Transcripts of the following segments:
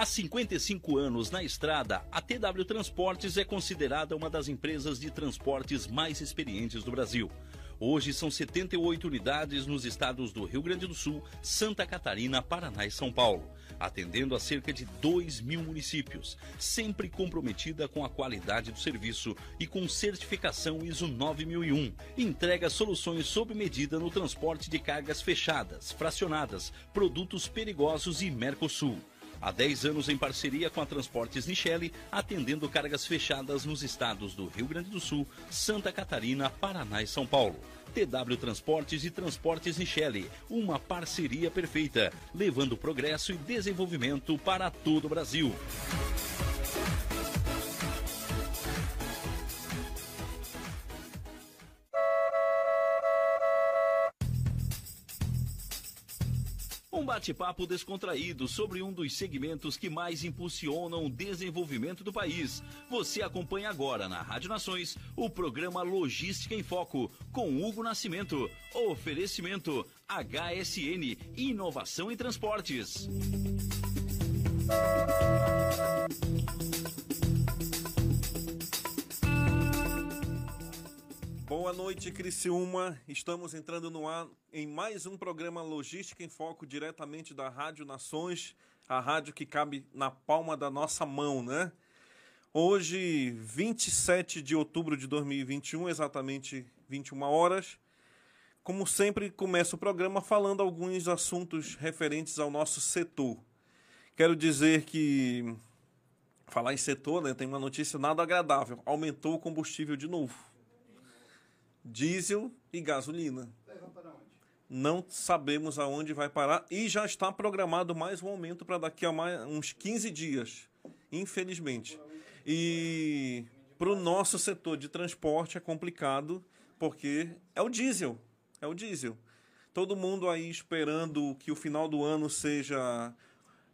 Há 55 anos na estrada, a TW Transportes é considerada uma das empresas de transportes mais experientes do Brasil. Hoje são 78 unidades nos estados do Rio Grande do Sul, Santa Catarina, Paraná e São Paulo, atendendo a cerca de 2 mil municípios, sempre comprometida com a qualidade do serviço e com certificação ISO 9001. Entrega soluções sob medida no transporte de cargas fechadas, fracionadas, produtos perigosos e Mercosul. Há 10 anos em parceria com a Transportes Nichelle, atendendo cargas fechadas nos estados do Rio Grande do Sul, Santa Catarina, Paraná e São Paulo. TW Transportes e Transportes Nichelle, uma parceria perfeita, levando progresso e desenvolvimento para todo o Brasil. Bate-papo descontraído sobre um dos segmentos que mais impulsionam o desenvolvimento do país. Você acompanha agora na Rádio Nações o programa Logística em Foco com Hugo Nascimento. Oferecimento HSN Inovação em Transportes. Boa noite, Criciúma. Estamos entrando no ar em mais um programa Logística em Foco, diretamente da Rádio Nações, a rádio que cabe na palma da nossa mão, né? Hoje, 27 de outubro de 2021, exatamente 21 horas. Como sempre, começa o programa falando alguns assuntos referentes ao nosso setor. Quero dizer que, falar em setor, né, tem uma notícia nada agradável: aumentou o combustível de novo diesel e gasolina. Não sabemos aonde vai parar e já está programado mais um aumento para daqui a mais, uns 15 dias, infelizmente. E para o nosso setor de transporte é complicado porque é o diesel, é o diesel. Todo mundo aí esperando que o final do ano seja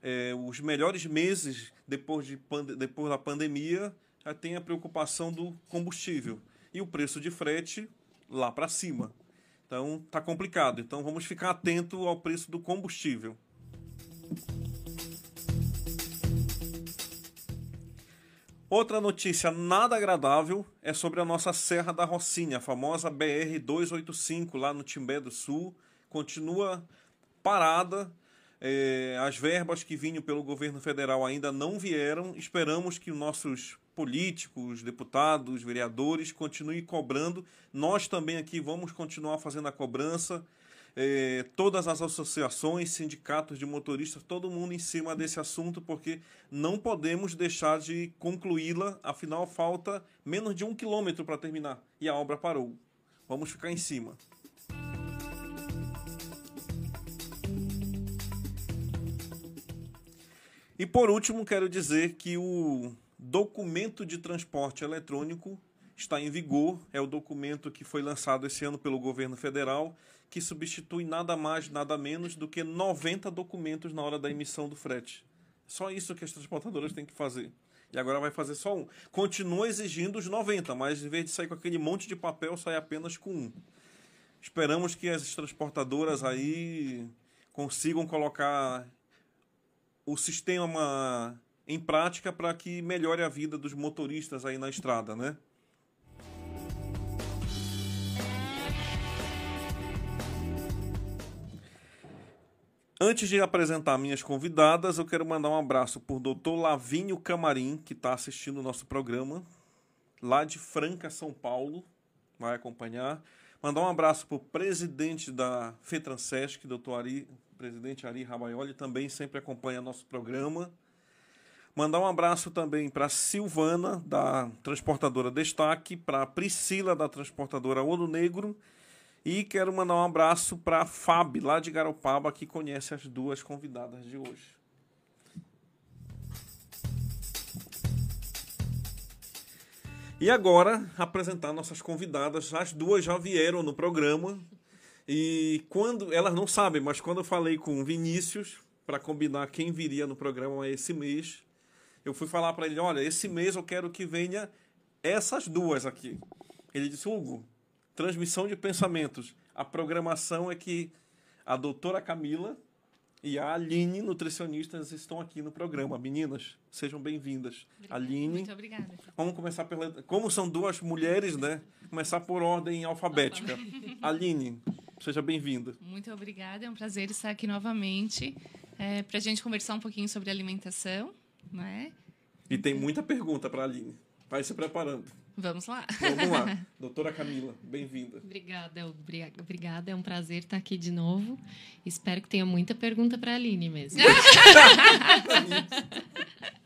é, os melhores meses depois, de, depois da pandemia, já tem a preocupação do combustível e o preço de frete lá para cima. Então tá complicado. Então vamos ficar atento ao preço do combustível. Outra notícia nada agradável é sobre a nossa Serra da Rocinha, a famosa BR 285 lá no Timbé do Sul, continua parada. É, as verbas que vinham pelo governo federal ainda não vieram. Esperamos que nossos políticos, deputados, vereadores continuem cobrando. Nós também aqui vamos continuar fazendo a cobrança. É, todas as associações, sindicatos de motoristas, todo mundo em cima desse assunto, porque não podemos deixar de concluí-la, afinal falta menos de um quilômetro para terminar e a obra parou. Vamos ficar em cima. E por último, quero dizer que o documento de transporte eletrônico está em vigor. É o documento que foi lançado esse ano pelo governo federal, que substitui nada mais, nada menos do que 90 documentos na hora da emissão do frete. Só isso que as transportadoras têm que fazer. E agora vai fazer só um. Continua exigindo os 90, mas em vez de sair com aquele monte de papel, sai apenas com um. Esperamos que as transportadoras aí consigam colocar o sistema em prática para que melhore a vida dos motoristas aí na estrada, né? Antes de apresentar minhas convidadas, eu quero mandar um abraço por Dr. Lavinho Camarim, que está assistindo o nosso programa, lá de Franca, São Paulo, vai acompanhar. Mandar um abraço para o presidente da FETRANSESC, Dr. Ari, presidente Ari Rabaioli, também sempre acompanha nosso programa. Mandar um abraço também para Silvana, da Transportadora Destaque, para Priscila, da Transportadora Ouro Negro, e quero mandar um abraço para Fábio, lá de Garopaba, que conhece as duas convidadas de hoje. E agora, apresentar nossas convidadas. As duas já vieram no programa. E quando. Elas não sabem, mas quando eu falei com o Vinícius, para combinar quem viria no programa esse mês, eu fui falar para ele: olha, esse mês eu quero que venha essas duas aqui. Ele disse: Hugo, transmissão de pensamentos. A programação é que a doutora Camila e a Aline, nutricionistas, estão aqui no programa. Meninas, sejam bem-vindas. Aline. Muito obrigada. Vamos começar pela. Como são duas mulheres, né? Começar por ordem alfabética. Aline, seja bem-vinda. Muito obrigada, é um prazer estar aqui novamente é, para a gente conversar um pouquinho sobre alimentação, né? E tem muita pergunta para a Aline. Vai se preparando. Vamos lá. Vamos lá. Doutora Camila, bem-vinda. Obrigada, obrigada. É um prazer estar aqui de novo. Espero que tenha muita pergunta para a Aline mesmo.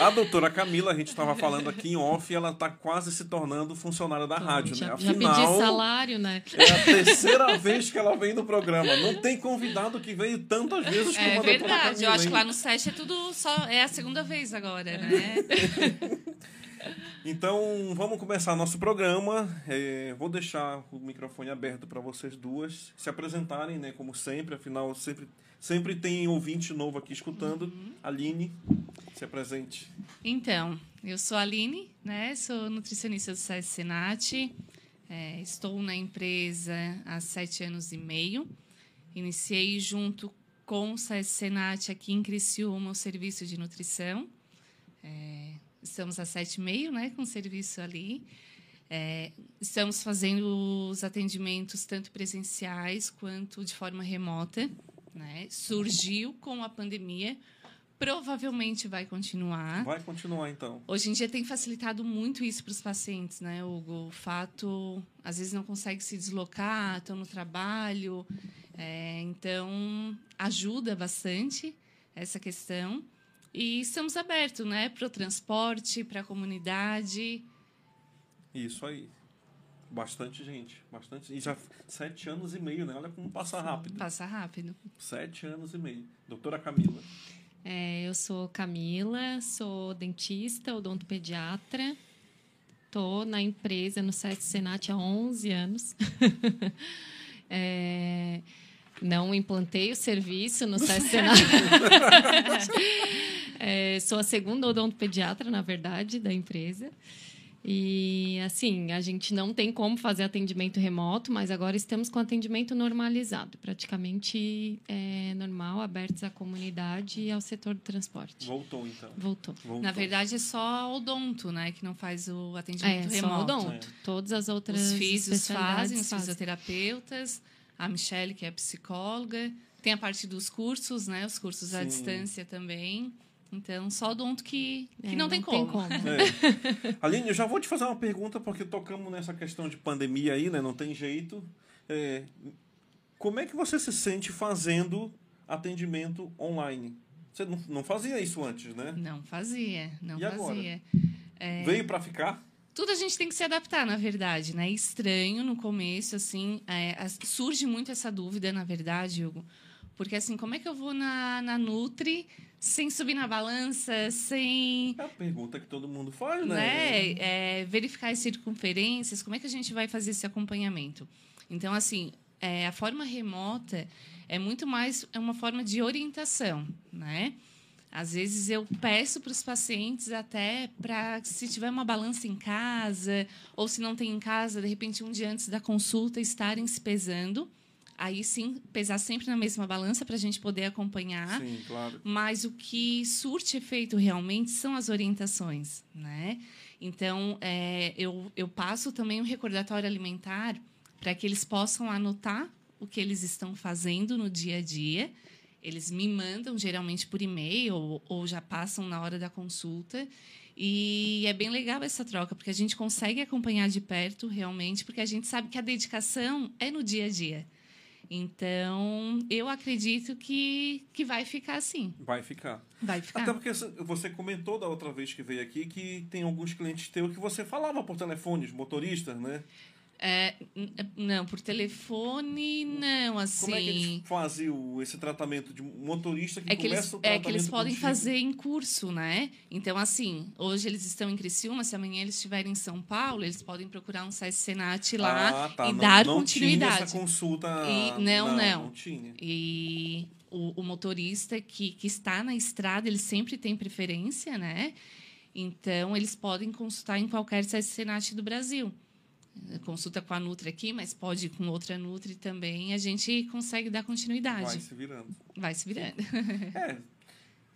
A doutora Camila, a gente estava falando aqui em off, ela está quase se tornando funcionária da rádio, já, né? Afinal, já pedi salário, né? É a terceira vez que ela vem no programa. Não tem convidado que veio tantas vezes como é a doutora Camila. É verdade, eu acho que lá no SESC é tudo só... É a segunda vez agora, né? Então, vamos começar nosso programa. É, vou deixar o microfone aberto para vocês duas se apresentarem, né? Como sempre, afinal, sempre, sempre tem ouvinte novo aqui escutando. Uhum. Aline, se apresente. Então, eu sou a Aline, né? Sou nutricionista do SESC Senat. É, estou na empresa há sete anos e meio. Iniciei junto com o SESC Senat aqui em Criciúma o serviço de nutrição. É, estamos a sete e meio, né, com o serviço ali. É, estamos fazendo os atendimentos tanto presenciais quanto de forma remota. Né? Surgiu com a pandemia, provavelmente vai continuar. Vai continuar, então. Hoje em dia tem facilitado muito isso para os pacientes, né, Hugo? O fato, às vezes não consegue se deslocar, estão no trabalho, é, então ajuda bastante essa questão. E estamos abertos né, para o transporte, para a comunidade. Isso aí. Bastante gente. Bastante. E já sete anos e meio, né? Olha como passa rápido. Passa rápido. Sete anos e meio. Doutora Camila. É, eu sou Camila, sou dentista, odontopediatra. Estou na empresa, no SESC Senat, há 11 anos. é, não implantei o serviço no SESC Senat. É, sou a segunda odontopediatra, na verdade, da empresa. E, assim, a gente não tem como fazer atendimento remoto, mas agora estamos com atendimento normalizado, praticamente é, normal, abertos à comunidade e ao setor do transporte. Voltou, então. Voltou. Voltou. Na verdade, é só o odonto, né, que não faz o atendimento é, remoto. Só odonto. É. Todas as outras Os físicos fazem, os fisioterapeutas, a Michelle, que é psicóloga. Tem a parte dos cursos, né, os cursos Sim. à distância também. Então, só odonto que, que é, não, tem não como. Tem como. É. Aline, eu já vou te fazer uma pergunta, porque tocamos nessa questão de pandemia aí, né? Não tem jeito. É, como é que você se sente fazendo atendimento online? Você não, não fazia isso antes, né? Não fazia, não e fazia. Agora? É... Veio para ficar? Tudo a gente tem que se adaptar, na verdade, né? Estranho no começo, assim, é, surge muito essa dúvida, na verdade, Hugo, Porque assim, como é que eu vou na, na Nutri sem subir na balança, sem. É a pergunta que todo mundo faz, né? né? É, verificar as circunferências, como é que a gente vai fazer esse acompanhamento? Então, assim, é, a forma remota é muito mais é uma forma de orientação, né? Às vezes eu peço para os pacientes até para se tiver uma balança em casa ou se não tem em casa, de repente um dia antes da consulta estarem se pesando aí sim pesar sempre na mesma balança para a gente poder acompanhar. Sim, claro. Mas o que surte efeito realmente são as orientações, né? Então, é, eu, eu passo também um recordatório alimentar para que eles possam anotar o que eles estão fazendo no dia a dia. Eles me mandam geralmente por e-mail ou, ou já passam na hora da consulta. E é bem legal essa troca, porque a gente consegue acompanhar de perto realmente, porque a gente sabe que a dedicação é no dia a dia. Então, eu acredito que, que vai ficar assim. Vai ficar. Vai ficar. Até porque você comentou da outra vez que veio aqui que tem alguns clientes teus que você falava por telefone, os motoristas, né? É, não, por telefone, não, assim. Como é que eles fazem esse tratamento de motorista que é que começa eles, o É que eles podem contigo? fazer em curso, né? Então, assim, hoje eles estão em Criciúma, se amanhã eles estiverem em São Paulo, eles podem procurar um SES Senat lá ah, tá. e não, dar não continuidade. Tinha essa consulta. E- não, não, não. não tinha. E o, o motorista que, que está na estrada, ele sempre tem preferência, né? Então, eles podem consultar em qualquer SES Senat do Brasil. Consulta com a Nutri aqui, mas pode ir com outra Nutri também. A gente consegue dar continuidade. Vai se virando. Vai se virando. É,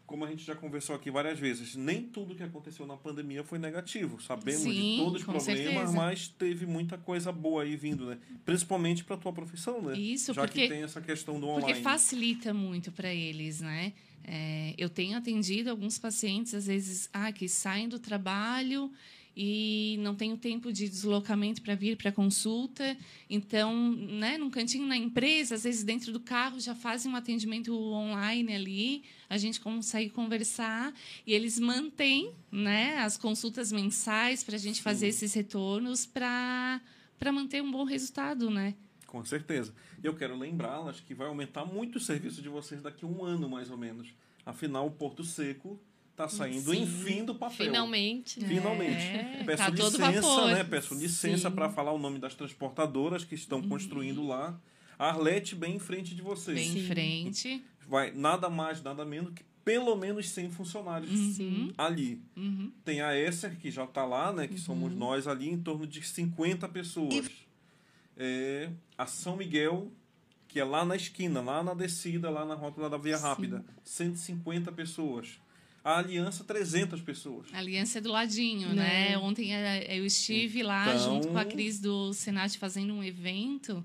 como a gente já conversou aqui várias vezes, nem tudo que aconteceu na pandemia foi negativo. Sabemos de Sim, todos os problemas, certeza. mas teve muita coisa boa aí vindo, né? Principalmente para tua profissão, né? Isso, já porque- que tem essa questão do online. Porque facilita muito para eles, né? É, eu tenho atendido alguns pacientes, às vezes, ah, que saem do trabalho e não tem o tempo de deslocamento para vir para consulta. Então, né, num cantinho na empresa, às vezes dentro do carro já fazem um atendimento online ali, a gente consegue conversar e eles mantêm, né, as consultas mensais para a gente fazer esses retornos para para manter um bom resultado, né? Com certeza. E eu quero lembrá-las que vai aumentar muito o serviço de vocês daqui a um ano, mais ou menos. Afinal, o Porto Seco está saindo, Sim, enfim, do papel. Finalmente. né? Finalmente. É, Peço tá licença, né? Peço licença Sim. para falar o nome das transportadoras que estão construindo lá. A Arlete bem em frente de vocês. Bem em Sim. frente. Vai nada mais, nada menos que pelo menos 100 funcionários Sim. ali. Uhum. Tem a Esser, que já está lá, né? Que somos nós ali, em torno de 50 pessoas. É, a São Miguel, que é lá na esquina, lá na descida, lá na rótula da Via Sim. Rápida. 150 pessoas. A Aliança, 300 pessoas. A aliança é do ladinho, Né? né? Ontem eh, eu estive lá Então- junto com a Cris do Senat fazendo um evento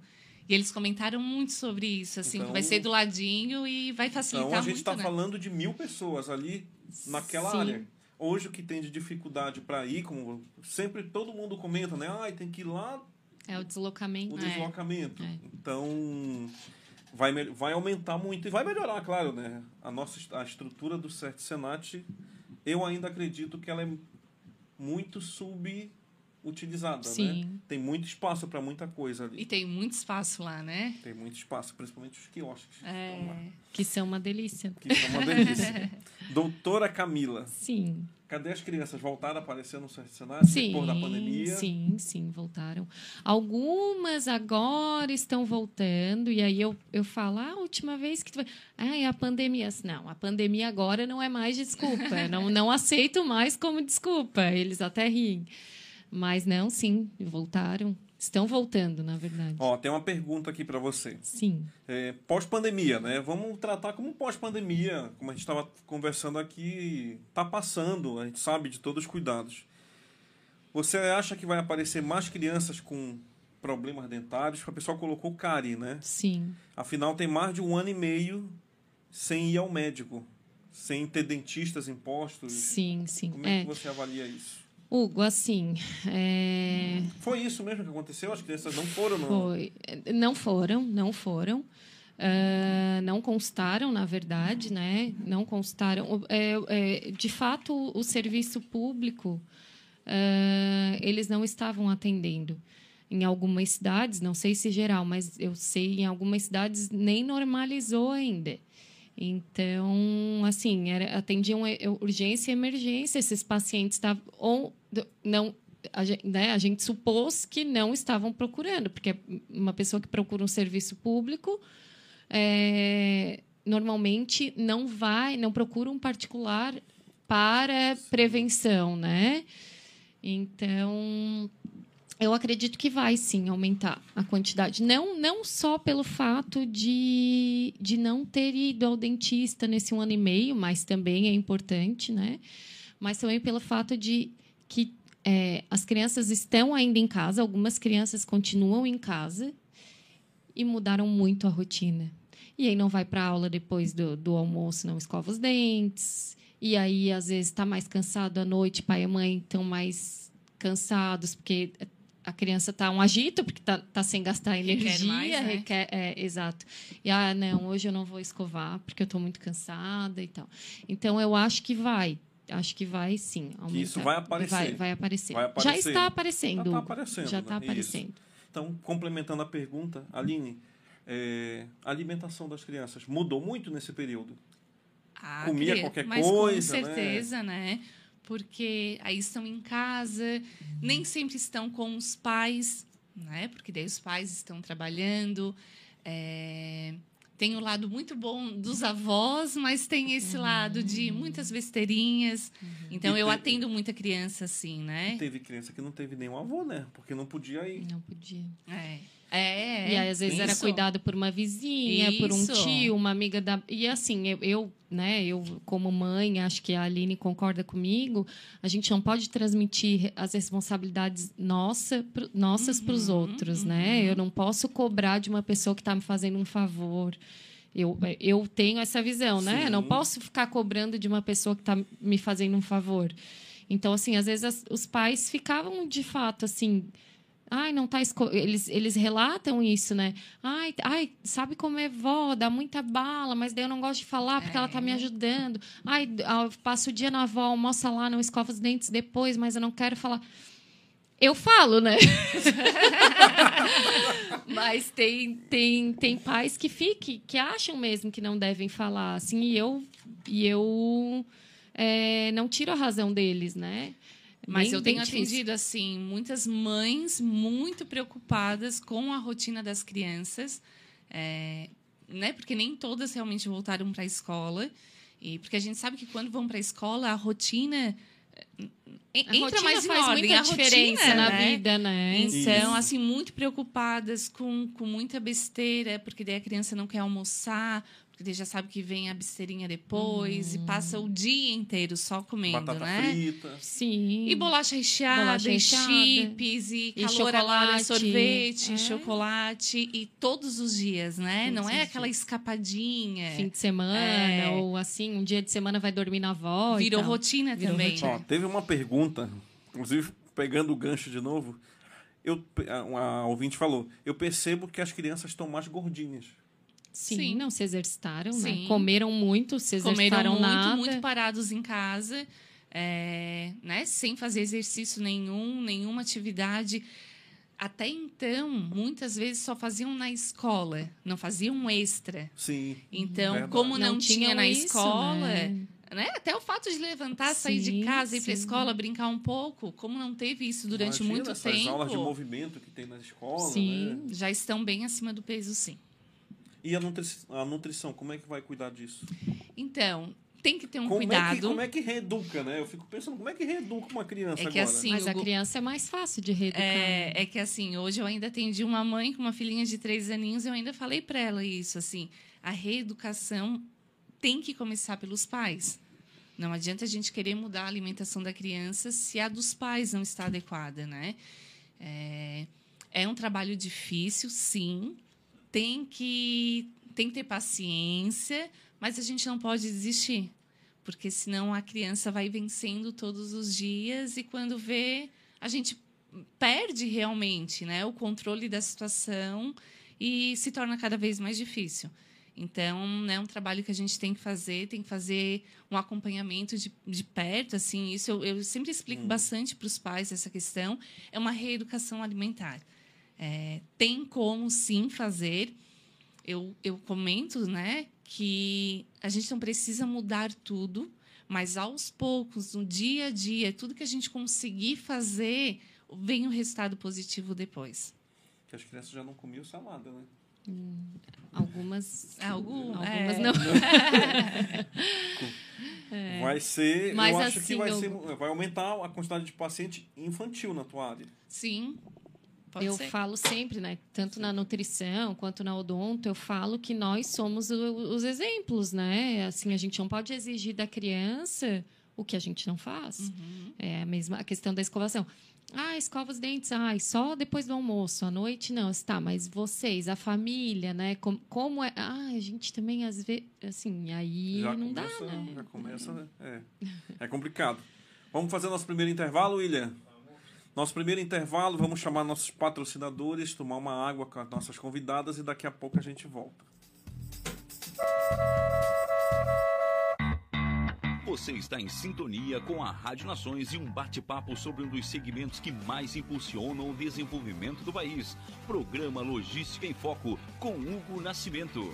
e eles comentaram muito sobre isso, assim, Então- que vai ser do ladinho e vai facilitar Então a gente muito, está né? falando de mil pessoas ali naquela Sim. área. Hoje o que tem de dificuldade para ir, como sempre todo mundo comenta, né? Ah, tem que ir lá É o deslocamento. o É. deslocamento. É. Então vai, vai aumentar muito e vai melhorar, claro, né? A nossa a estrutura do Senat, eu ainda acredito que ela é muito subutilizada, né? Sim. Tem muito espaço para muita coisa E ali. tem muito espaço lá, né? Tem muito espaço, principalmente os quiosques. que estão lá, É, Que são uma delícia. Que são uma delícia. Doutora Camila, Sim. cadê as crianças? Voltaram a aparecer no Senat Sim, depois da pandemia? sim, sim, voltaram. Algumas agora estão voltando, e aí eu, eu falo, ah, a última vez que tu vai... Ah, é a pandemia. Não, a pandemia agora não é mais desculpa. não, não aceito mais como desculpa. Eles até riem. Mas não, sim, voltaram. Estão voltando, na verdade. Ó, tem uma pergunta aqui para você. Sim, É, pós-pandemia, né? Vamos tratar como pós-pandemia, como a gente estava conversando aqui, tá passando, a gente sabe de todos os cuidados. Você acha que vai aparecer mais crianças com problemas dentários? O pessoal colocou cárie, né? sim. Afinal, tem mais de um ano e meio sem ir ao médico, sem ter dentistas impostos. Sim, sim. Como é, É. que você avalia isso? Hugo, assim, é, Foi isso mesmo que aconteceu? As crianças não foram, não? Foi. Não foram, não foram. Ah, não constaram, na verdade, né? Não constaram. É, é, de fato, o serviço público, ah, eles não estavam atendendo. em algumas cidades, não sei se geral, mas eu sei em algumas cidades nem normalizou ainda. Então, assim, era, atendiam urgência e emergência. Esses pacientes estavam ou não a gente, né, a gente supôs que não estavam procurando, porque uma pessoa que procura um serviço público é, normalmente não vai, não procura um particular para prevenção, né? Então, eu acredito que vai sim aumentar a quantidade. Não, não só pelo fato de, de não ter ido ao dentista nesse um ano e meio, mas também é importante, né? Mas também pelo fato de que é, as crianças estão ainda em casa, algumas crianças continuam em casa e mudaram muito a rotina. E aí não vai para aula depois do, do almoço, não escova os dentes. E aí, às vezes, está mais cansado à noite, pai e mãe estão mais cansados, porque a criança está um agito, porque está tá sem gastar energia. Requer mais, né? requer, é, exato. E, ah, não, hoje eu não vou escovar, porque eu estou muito cansada e tal. Então, eu acho que vai acho que vai sim aumentar. isso vai aparecer. Vai, vai, aparecer. vai aparecer. Já está aparecendo. Já está aparecendo. Já está né? aparecendo. Isso. Então, complementando a pergunta, Aline, é, a alimentação das crianças mudou muito nesse período? Ah, Comia qualquer mas coisa, com né? certeza, né? né? Porque aí estão em casa, nem sempre estão com os pais, né? Porque daí os pais estão trabalhando. É tem o lado muito bom dos avós, mas tem esse uhum. lado de muitas besteirinhas. Uhum. Então, e eu atendo muita criança, assim, né? Teve criança que não teve nenhum avô, né? Porque não podia ir. Não podia. É. É, e aí, às vezes, Isso. era cuidado por uma vizinha, Isso. por um tio, uma amiga da. E assim, eu, eu, né, eu, como mãe, acho que a Aline concorda comigo, a gente não pode transmitir as responsabilidades nossa, nossas uhum, para os outros, né? uhum. né? Eu não posso cobrar de uma pessoa que está me fazendo um favor. Eu, eu tenho essa visão, Sim. né? Eu não posso ficar cobrando de uma pessoa que está me fazendo um favor. Então, assim, às vezes as, os pais ficavam de fato assim Ai, não tá esco... eles, eles relatam isso, né? Ai, ai, sabe como é vó, dá muita bala, mas daí eu não gosto de falar porque é. ela tá me é. ajudando. Ai, eu passo o dia na avó, almoça lá, não escova os dentes depois, mas eu não quero falar. Eu falo, né? mas tem, tem, tem pais que fiquem, que acham mesmo que não devem falar, assim, e eu, e eu é, não tiro a razão deles, né? Mas bem, eu tenho atendido assim muitas mães muito preocupadas com a rotina das crianças, é, né? Porque nem todas realmente voltaram para a escola e porque a gente sabe que quando vão para a escola a rotina a entra rotina mais faz ordem, muita diferença rotina, na né? vida, né? Então, Isso. assim, muito preocupadas com, com muita besteira, porque daí a criança não quer almoçar, porque já sabe que vem a besteirinha depois hum. e passa o dia inteiro só comendo, Batata né? Frita. Sim. E bolacha recheada, bolacha recheada. e chips, e, e calor agora, sorvete, é. chocolate, e todos os dias, né? Todos Não é aquela dias. escapadinha. Fim de semana, é. ou assim, um dia de semana vai dormir na avó. Virou rotina Virou também. Rotina. Ó, teve uma pergunta, inclusive pegando o gancho de novo, eu, a, a ouvinte falou, eu percebo que as crianças estão mais gordinhas. Sim, Sim. não se exercitaram, né? Sim. né? Comeram muito, se exercitaram Comeram muito, muito parados em casa, é, né? Sem fazer exercício nenhum, nenhuma atividade. Até então, muitas vezes só faziam na escola, não faziam extra. Sim. Então, verdade. como não, não tinha na isso, escola, né? né? Até o fato de levantar, sim, sair de casa, ir para a escola, brincar um pouco, como não teve isso durante Imagina muito essas tempo. aulas de movimento que tem na escola, sim, né? já estão bem acima do peso, sim. E a, nutri a nutrição, como é que vai cuidar disso? Então, tem que ter um como cuidado. É que, como é que reeduca, né? Eu fico pensando, como é que reeduca uma criança é que, agora? Assim, Mas a criança é mais fácil de reeducar. É, é, que assim, hoje eu ainda atendi uma mãe com uma filhinha de três aninhos e eu ainda falei para ela isso, assim, a reeducação tem que começar pelos pais. Não adianta a gente querer mudar a alimentação da criança se a dos pais não está adequada, né? É, é um trabalho difícil, sim, tem que, tem que ter paciência, mas a gente não pode desistir, porque senão a criança vai vencendo todos os dias e quando vê, a gente perde realmente né, o controle da situação e se torna cada vez mais difícil. Então, é um trabalho que a gente tem que fazer, tem que fazer um acompanhamento de, de perto, assim, isso eu, eu sempre explico hum. bastante para os pais essa questão, é uma reeducação alimentar. É, tem como sim fazer. Eu, eu comento né, que a gente não precisa mudar tudo, mas aos poucos, no dia a dia, tudo que a gente conseguir fazer, vem o um resultado positivo depois. Que as crianças já não comiam salada, né? Hum, algumas. Algum, algumas é. não. é. Vai ser. Mas eu acho assim, que vai, eu... ser, vai aumentar a quantidade de paciente infantil na tua área. Sim. Pode eu ser. falo sempre, né? Tanto na nutrição quanto na odonto, eu falo que nós somos o, os exemplos, né? Assim, a gente não pode exigir da criança o que a gente não faz. Uhum. É a mesma a questão da escovação. Ah, escova os dentes, ai, só depois do almoço, à noite não. Está, mas vocês, a família, né? Como, como é. Ah, a gente também, às vezes, assim, aí já não começa, dá, né? Já começa, né? É. é complicado. Vamos fazer nosso primeiro intervalo, William? Nosso primeiro intervalo, vamos chamar nossos patrocinadores, tomar uma água com as nossas convidadas e daqui a pouco a gente volta. Você está em sintonia com a Rádio Nações e um bate-papo sobre um dos segmentos que mais impulsionam o desenvolvimento do país. Programa Logística em Foco, com Hugo Nascimento.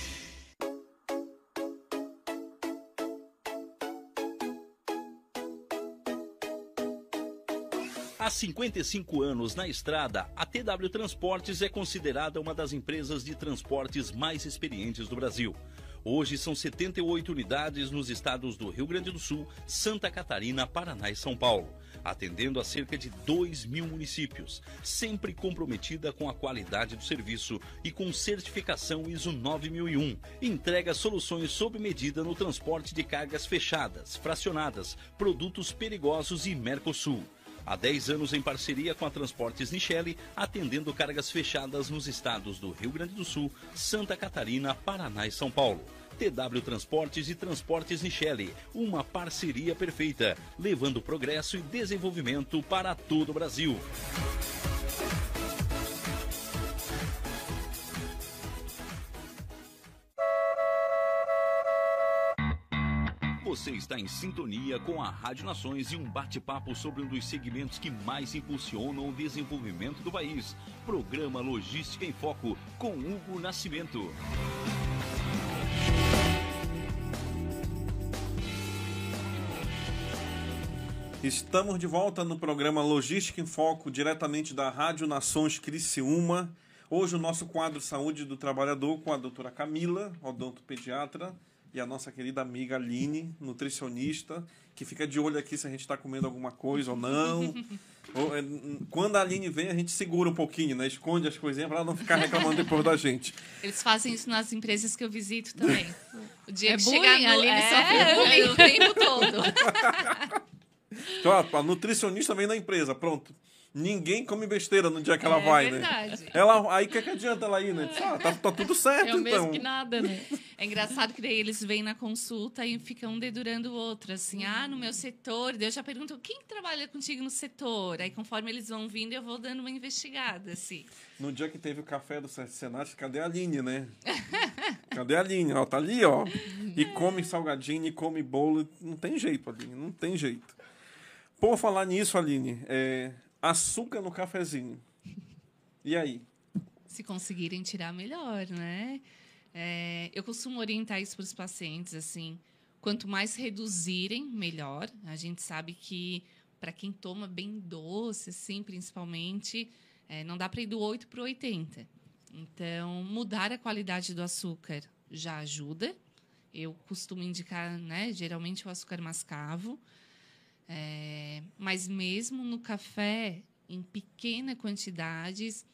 55 anos na estrada, a TW Transportes é considerada uma das empresas de transportes mais experientes do Brasil. Hoje são 78 unidades nos estados do Rio Grande do Sul, Santa Catarina, Paraná e São Paulo, atendendo a cerca de 2 mil municípios, sempre comprometida com a qualidade do serviço e com certificação ISO 9001. Entrega soluções sob medida no transporte de cargas fechadas, fracionadas, produtos perigosos e Mercosul. Há 10 anos em parceria com a Transportes Nichelle, atendendo cargas fechadas nos estados do Rio Grande do Sul, Santa Catarina, Paraná e São Paulo. TW Transportes e Transportes Nichelle, uma parceria perfeita, levando progresso e desenvolvimento para todo o Brasil. Está em sintonia com a Rádio Nações e um bate-papo sobre um dos segmentos que mais impulsionam o desenvolvimento do país. Programa Logística em Foco, com Hugo Nascimento. Estamos de volta no programa Logística em Foco, diretamente da Rádio Nações Criciúma. Hoje o nosso quadro Saúde do Trabalhador com a doutora Camila, odontopediatra, e a nossa querida amiga Aline, nutricionista, que fica de olho aqui se a gente está comendo alguma coisa ou não. Ou, é, Quando a Aline vem, a gente segura um pouquinho, né? Esconde as coisinhas para ela não ficar reclamando depois da gente. Eles fazem isso nas empresas que eu visito também. O dia É que bullying, chegar no... a Aline é, sofre bullying. o tempo todo. Então, ó, a nutricionista vem na empresa, pronto. Ninguém come besteira no dia que ela é vai, né? verdade. Ela, aí o que, que adianta ela ir, né? Diz, Ah, tá, tá tudo certo, É o mesmo então. que nada, né? É engraçado que daí eles vêm na consulta e ficam um dedurando o outro, assim, ah, no meu setor. Daí eu já pergunto, quem trabalha contigo no setor? Aí conforme eles vão vindo, eu vou dando uma investigada, assim. No dia que teve o café do Senado, cadê a Aline, né? Cadê a Aline? Ó, tá ali, ó. E come salgadinho, e come bolo. Não tem jeito, Aline, não tem jeito. Por falar nisso, Aline, é, açúcar no cafezinho. E aí? Se conseguirem tirar, melhor, né? É, eu costumo orientar isso para os pacientes, assim, quanto mais reduzirem, melhor. A gente sabe que para quem toma bem doce, assim, principalmente, é, não dá para ir do 8 para o 80. Então, mudar a qualidade do açúcar já ajuda. Eu costumo indicar, né, geralmente o açúcar mascavo. É, mas mesmo no café, em pequenas quantidades,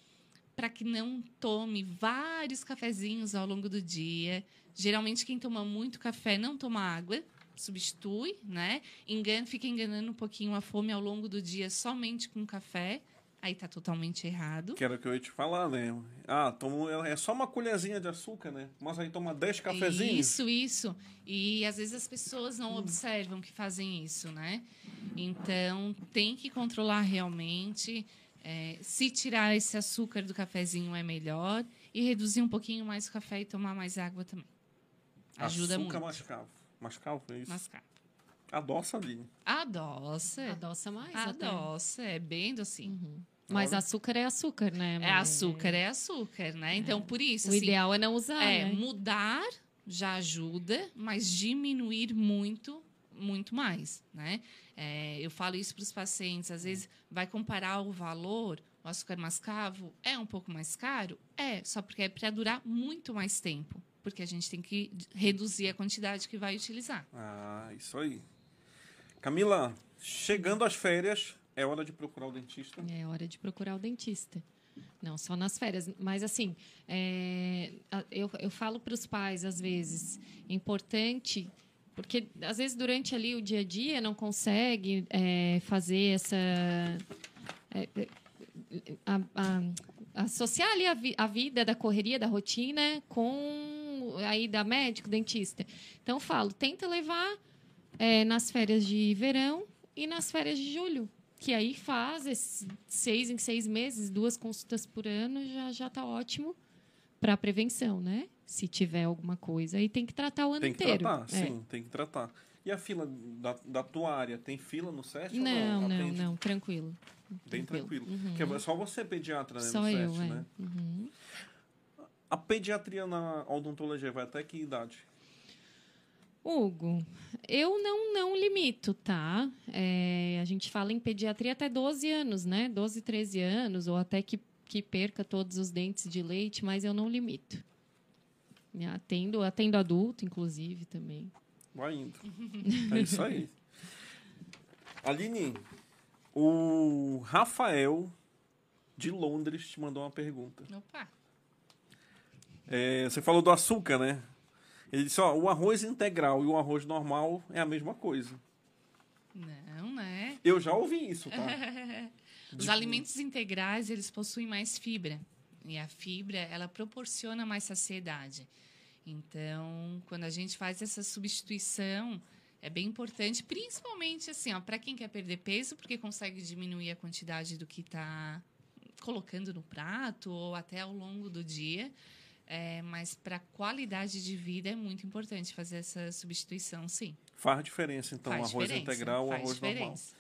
para que não tome vários cafezinhos ao longo do dia. Geralmente, quem toma muito café não toma água, substitui, né? Engana, fica enganando um pouquinho a fome ao longo do dia somente com café. Aí tá totalmente errado. Que era o que eu ia te falar, né? Ah, tomo, é só uma colherzinha de açúcar, né? Mas aí toma 10 cafezinhos. Isso, isso. E às vezes as pessoas não observam que fazem isso, né? Então tem que controlar realmente. É, se tirar esse açúcar do cafezinho é melhor e reduzir um pouquinho mais o café e tomar mais água também. Ajuda açúcar muito. mascavo. Mascavo, é isso? Mascar. Adoça, Aline. Adoça. Adoça mais até. Adoça, é bem docinho. Mas açúcar é açúcar, né? É açúcar, é açúcar, né? Então, por isso, O assim, ideal é não usar, É, né? mudar já ajuda, mas diminuir muito, muito mais, né? É, eu falo isso para os pacientes, às vezes vai comparar o valor, o açúcar mascavo é um pouco mais caro? É, só porque é para durar muito mais tempo, porque a gente tem que reduzir a quantidade que vai utilizar. Ah, isso aí. Camila, chegando às férias, é hora de procurar o dentista. É hora de procurar o dentista. Não só nas férias, mas assim, é, eu, eu falo para os pais às vezes, importante, porque às vezes durante ali o dia a dia não consegue é, fazer essa é, a- a- associar ali a, vi- a vida da correria da rotina com aí da médico, dentista. Então eu falo, tenta levar é, nas férias de verão e nas férias de julho. Que aí faz esses seis em seis meses, duas consultas por ano, já já está ótimo para prevenção, né? Se tiver alguma coisa. aí tem que tratar o ano Tem que inteiro. tratar, É. sim, tem que tratar. E a fila da, da tua área, tem fila no SESC ou Não, não? não, não, tranquilo. Bem tranquilo. Uhum. Que é só você pediatra, né, Só no eu, SESC, é. né? Uhum. A pediatria na odontologia vai até que idade? Hugo, eu não, não limito, tá? É, a gente fala em pediatria até 12 anos, né? 12, 13 anos, ou até que, que perca todos os dentes de leite, mas eu não limito. Atendo, atendo adulto, inclusive, também. Vai indo. É isso aí. Aline, o Rafael de Londres te mandou uma pergunta. Opa! É, você falou do açúcar, né? Ele disse, ó, o arroz integral e o arroz normal é a mesma coisa. Não, né? Eu já ouvi isso, tá? Os alimentos integrais, eles possuem mais fibra. E a fibra, ela proporciona mais saciedade. Então, quando a gente faz essa substituição, é bem importante, principalmente assim, ó, para quem quer perder peso, porque consegue diminuir a quantidade do que está colocando no prato ou até ao longo do dia. É, mas para qualidade de vida é muito importante fazer essa substituição, sim. Faz diferença, então, faz arroz diferença, integral ou arroz normal. diferença.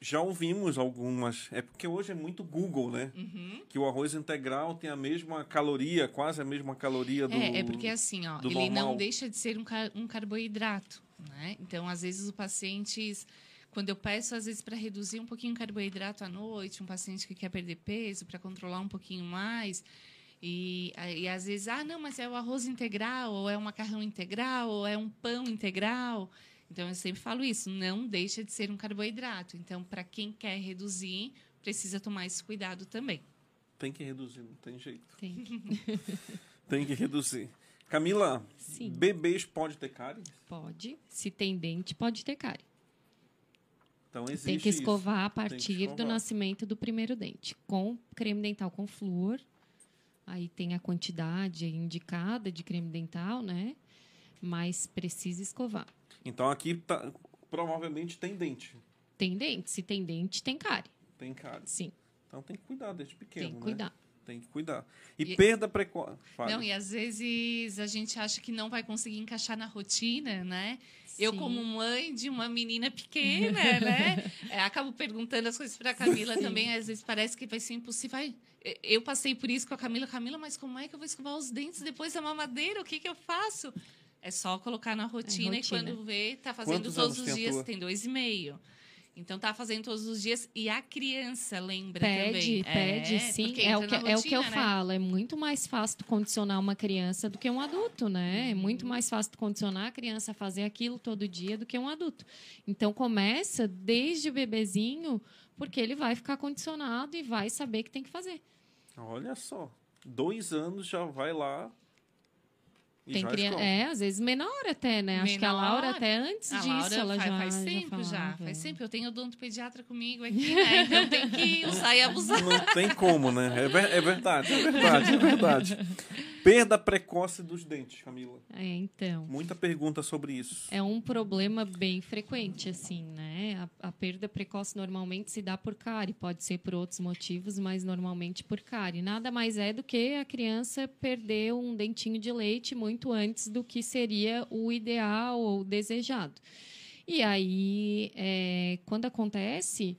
Já ouvimos algumas. É porque hoje é muito Google, né? Uhum. Que o arroz integral tem a mesma caloria, quase a mesma caloria do. É, é porque assim, ó, ele normal. não deixa de ser um, car- um carboidrato, né? Então, às vezes, os pacientes quando eu peço, às vezes, para reduzir um pouquinho o carboidrato à noite, um paciente que quer perder peso, para controlar um pouquinho mais. E, e às vezes, ah, não, mas é o arroz integral, ou é o macarrão integral, ou é um pão integral. Então, eu sempre falo isso, não deixa de ser um carboidrato. Então, para quem quer reduzir, precisa tomar esse cuidado também. Tem que reduzir, não tem jeito. Tem. Tem que reduzir. Camila, Sim. bebês pode ter cárie? Pode. Se tem dente, pode ter cárie. Então existe Tem que isso. escovar a Tem que partir do escovar. nascimento do primeiro dente. Com creme dental com flúor. Aí tem a quantidade indicada de creme dental, né? Mas precisa escovar. Então aqui tá- provavelmente tem dente. Tem dente? Se tem dente, tem cárie. Tem cárie. Sim, Então tem que cuidar desde pequeno, tem que né? cuidar. Tem que cuidar. E, E- perda precoce. Não, e às vezes a gente acha que não vai conseguir encaixar na rotina, né? Eu, Sim. como mãe de uma menina pequena, né? É, acabo perguntando as coisas para a Camila também. Às vezes parece que vai ser impossível. Ai, Eu passei por isso com a Camila. Camila, mas como é que eu vou escovar os dentes depois da mamadeira? O que, que eu faço? É só colocar na rotina, e rotina. quando vê, tá fazendo Quantos todos os dias. tua? Tem dois e meio. Então tá fazendo todos os dias. E a criança lembra Pede, também. pede, É, sim. É o, que, entra na é o que eu rotina, né? falo. É muito mais fácil tu condicionar uma criança do que um adulto, né? É muito Uhum. mais fácil tu condicionar a criança a fazer aquilo todo dia do que um adulto. Então começa desde o bebezinho, porque ele vai ficar condicionado e vai saber que tem que fazer. Olha só. Dois anos já vai lá e Tem já criança, é, às vezes menor até, né? Acho que a Menor. Laura até antes A disso Laura ela faz, já faz tempo já, falava. faz tempo. Eu tenho odontopediatra comigo aqui, né? Então tem que usar e abusar. Não tem como, né? É, ver- é verdade, é verdade, é verdade. Perda precoce dos dentes, Camila. É, então. Muita pergunta sobre isso. É um problema bem frequente, assim, né? A, a perda precoce normalmente se dá por cárie, pode ser por outros motivos, mas normalmente por cárie. Nada mais é do que a criança perder um dentinho de leite muito antes do que seria o ideal ou desejado. E aí, é, quando acontece,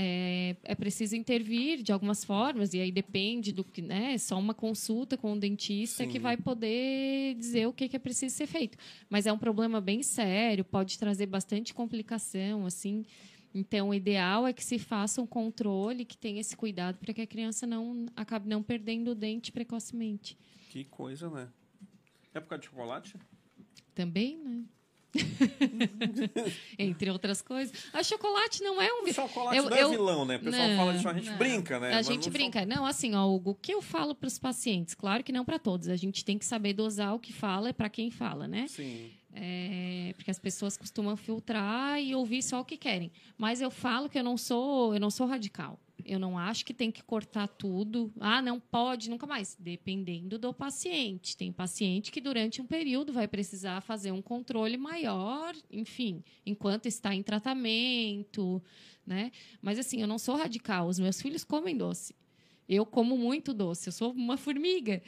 é, é preciso intervir de algumas formas, e aí depende do que, né? Só uma consulta com o dentista Sim. que vai poder dizer o que, que é preciso ser feito. Mas é um problema bem sério, pode trazer bastante complicação, assim. Então, o ideal é que se faça um controle, que tenha esse cuidado para que a criança não acabe não perdendo o dente precocemente. Que coisa, né? É por causa de chocolate? Também, né? Entre outras coisas. A chocolate não é um O chocolate Eu- não é eu- vilão, né? O pessoal Não, fala disso, a gente não. brinca, né? A Mas gente não brinca. Não, assim, ó, Hugo, o que eu falo para os pacientes? Claro que não para todos. A gente tem que saber dosar o que fala para quem fala, né? Sim. É, porque as pessoas costumam filtrar e ouvir só o que querem. Mas eu falo que eu não sou, eu não sou radical. Eu não acho que tem que cortar tudo. Ah, não pode, nunca mais. Dependendo do paciente. Tem paciente que durante um período vai precisar fazer um controle maior, enfim, enquanto está em tratamento, né? Mas assim, eu não sou radical. Os meus filhos comem doce. Eu como muito doce. Eu sou uma formiga.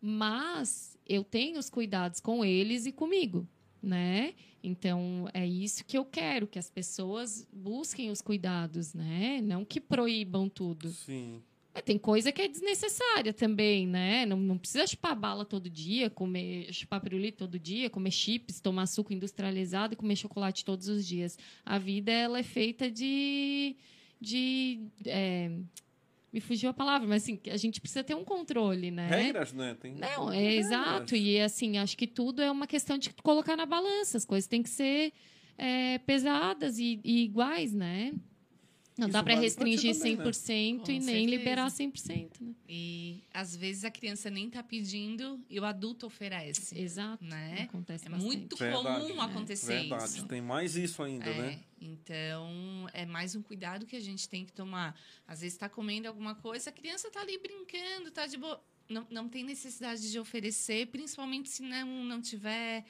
Mas eu tenho os cuidados com eles e comigo, né? Então é isso que eu quero que as pessoas busquem os cuidados, né? Não que proíbam tudo. Sim. Mas tem coisa que é desnecessária também, né? Não, não precisa chupar bala todo dia, comer chupar pirulito todo dia, comer chips, tomar suco industrializado e comer chocolate todos os dias. A vida ela é feita de de é, me fugiu a palavra, mas assim, a gente precisa ter um controle, né? Regras, né? Tem Não, é regras. exato. E assim, acho que tudo é uma questão de colocar na balança. As coisas têm que ser é, pesadas e, e iguais, né? Não Isso dá para restringir também, né? 100% Com e nem certeza. liberar 100%, né? E às vezes a criança nem tá pedindo e o adulto oferece. Exato. Né? Acontece É bastante. muito Verdade. comum acontecer Verdade. isso. Tem mais isso ainda, É, né? Então, é mais um cuidado que a gente tem que tomar. Às vezes está comendo alguma coisa, a criança está ali brincando, está de boa. Não, não tem necessidade de oferecer, principalmente se não, não tiver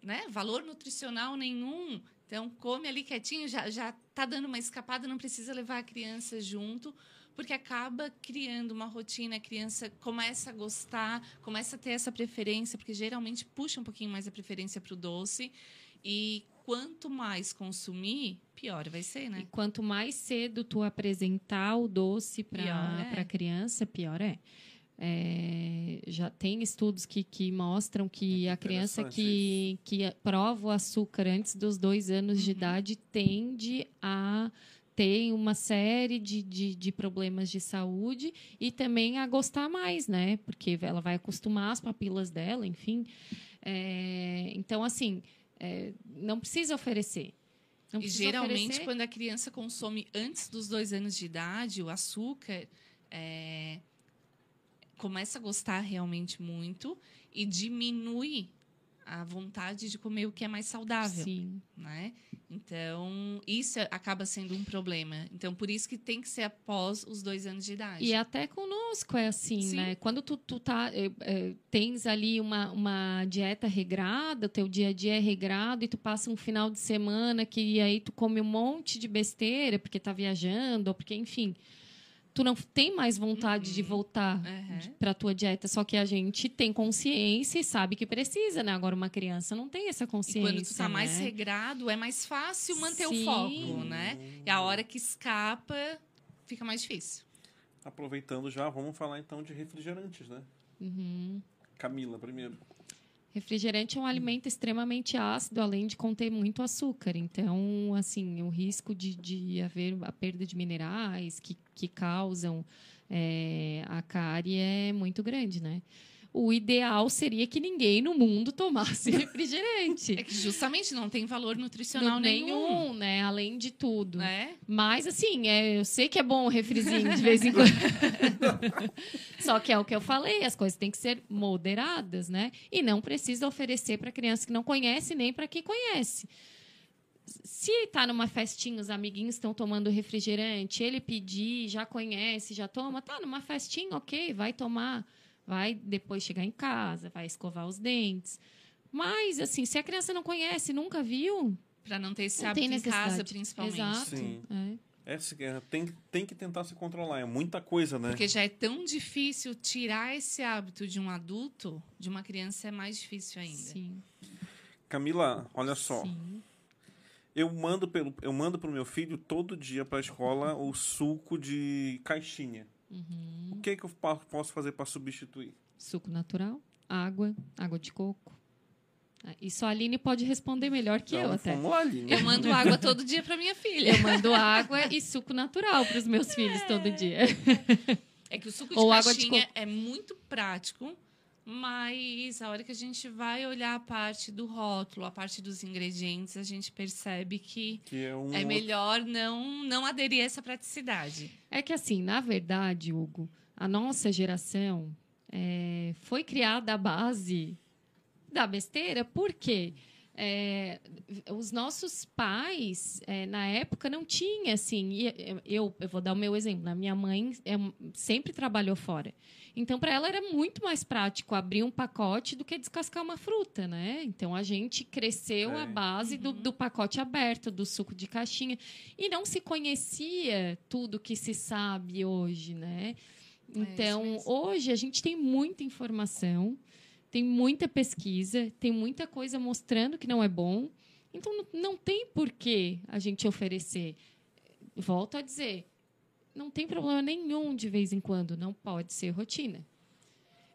né, valor nutricional nenhum. Então, come ali quietinho, já já está dando uma escapada, não precisa levar a criança junto, porque acaba criando uma rotina, a criança começa a gostar, começa a ter essa preferência, porque geralmente puxa um pouquinho mais a preferência para o doce. E quanto mais consumir, pior vai ser, E né? quanto mais cedo tu apresentar o doce para é. a criança, pior é. É, já tem estudos que, que mostram que a criança que, que prova o açúcar antes dos dois anos de Uhum. idade tende a ter uma série de, de, de problemas de saúde e também a gostar mais, né? Porque ela vai acostumar as papilas dela, enfim. É, então, assim, é, não precisa oferecer. Não E precisa geralmente, oferecer. quando a criança consome antes dos dois anos de idade, o açúcar é, começa a gostar realmente muito e diminui a vontade de comer o que é mais saudável. Sim. né? Então, isso acaba sendo um problema. Então, por isso que tem que ser após os dois anos de idade. E até conosco é assim, Sim. né? Quando tu, tu tá, eh, eh, tens ali uma, uma dieta regrada, o teu dia a dia é regrado, e tu passa um final de semana que aí tu come um monte de besteira porque tá viajando, ou porque, enfim, tu não tem mais vontade de voltar Uhum. para tua dieta. Só que a gente tem consciência e sabe que precisa, né? Agora, uma criança não tem essa E consciência. quando tu tá mais né? regrado, é mais fácil manter Sim. o foco, né? E a hora que escapa, fica mais difícil. Aproveitando já, vamos falar então de refrigerantes, né? Uhum. Camila, primeiro. Refrigerante é um alimento extremamente ácido, além de conter muito açúcar. Então, assim, o risco de, de haver a perda de minerais que, que causam é, a cárie é muito grande, né? O ideal seria que ninguém no mundo tomasse refrigerante. É que justamente não tem valor nutricional Não, nenhum. nenhum, né? Além de tudo. Né? Mas, assim, é, eu sei que é bom o refrizinho de vez em quando. Só que é o que eu falei, as coisas têm que ser moderadas, né? E não precisa oferecer para criança que não conhece, nem para quem conhece. Se está numa festinha, os amiguinhos estão tomando refrigerante, ele pedir, já conhece, já toma, tá numa festinha, ok, vai tomar. Vai depois chegar em casa, vai escovar os dentes. Mas, assim, se a criança não conhece, nunca viu, Pra não ter esse não hábito em casa, principalmente. Exato. Sim. É. É, é, tem, tem que tentar se controlar. É muita coisa, né? Porque já é tão difícil tirar esse hábito de um adulto, de uma criança é mais difícil ainda. Sim. Camila, olha só. Sim. Eu mando pelo, eu mando pro meu filho todo dia para a escola o suco de caixinha. Uhum. O que que eu posso fazer para substituir? Suco natural, água, água de coco. Ah, Isso a Aline pode responder melhor que eu Então, até. Lá, Aline. Eu mando água todo dia pra minha filha. Eu mando água e suco natural para os meus filhos todo dia. É que o suco de Ou água de caixinha é muito prático, mas a hora que a gente vai olhar a parte do rótulo, a parte dos ingredientes, a gente percebe que Que é um é melhor não, não aderir a essa praticidade. É que assim, na verdade, Hugo, a nossa geração é, foi criada à base da besteira, por quê? É, os nossos pais, é, na época, não tinha assim. e eu, eu vou dar o meu exemplo. A minha mãe é, sempre trabalhou fora. Então, para ela era muito mais prático abrir um pacote do que descascar uma fruta, né? Então, a gente cresceu É. à base do, do pacote aberto, do suco de caixinha. E não se conhecia tudo que se sabe hoje, né? isso Então, mesmo. hoje a gente tem muita informação, tem muita pesquisa, tem muita coisa mostrando que não é bom. Então, não, tem por que a gente oferecer. Volto a dizer, não tem problema nenhum de vez em quando, não pode ser rotina.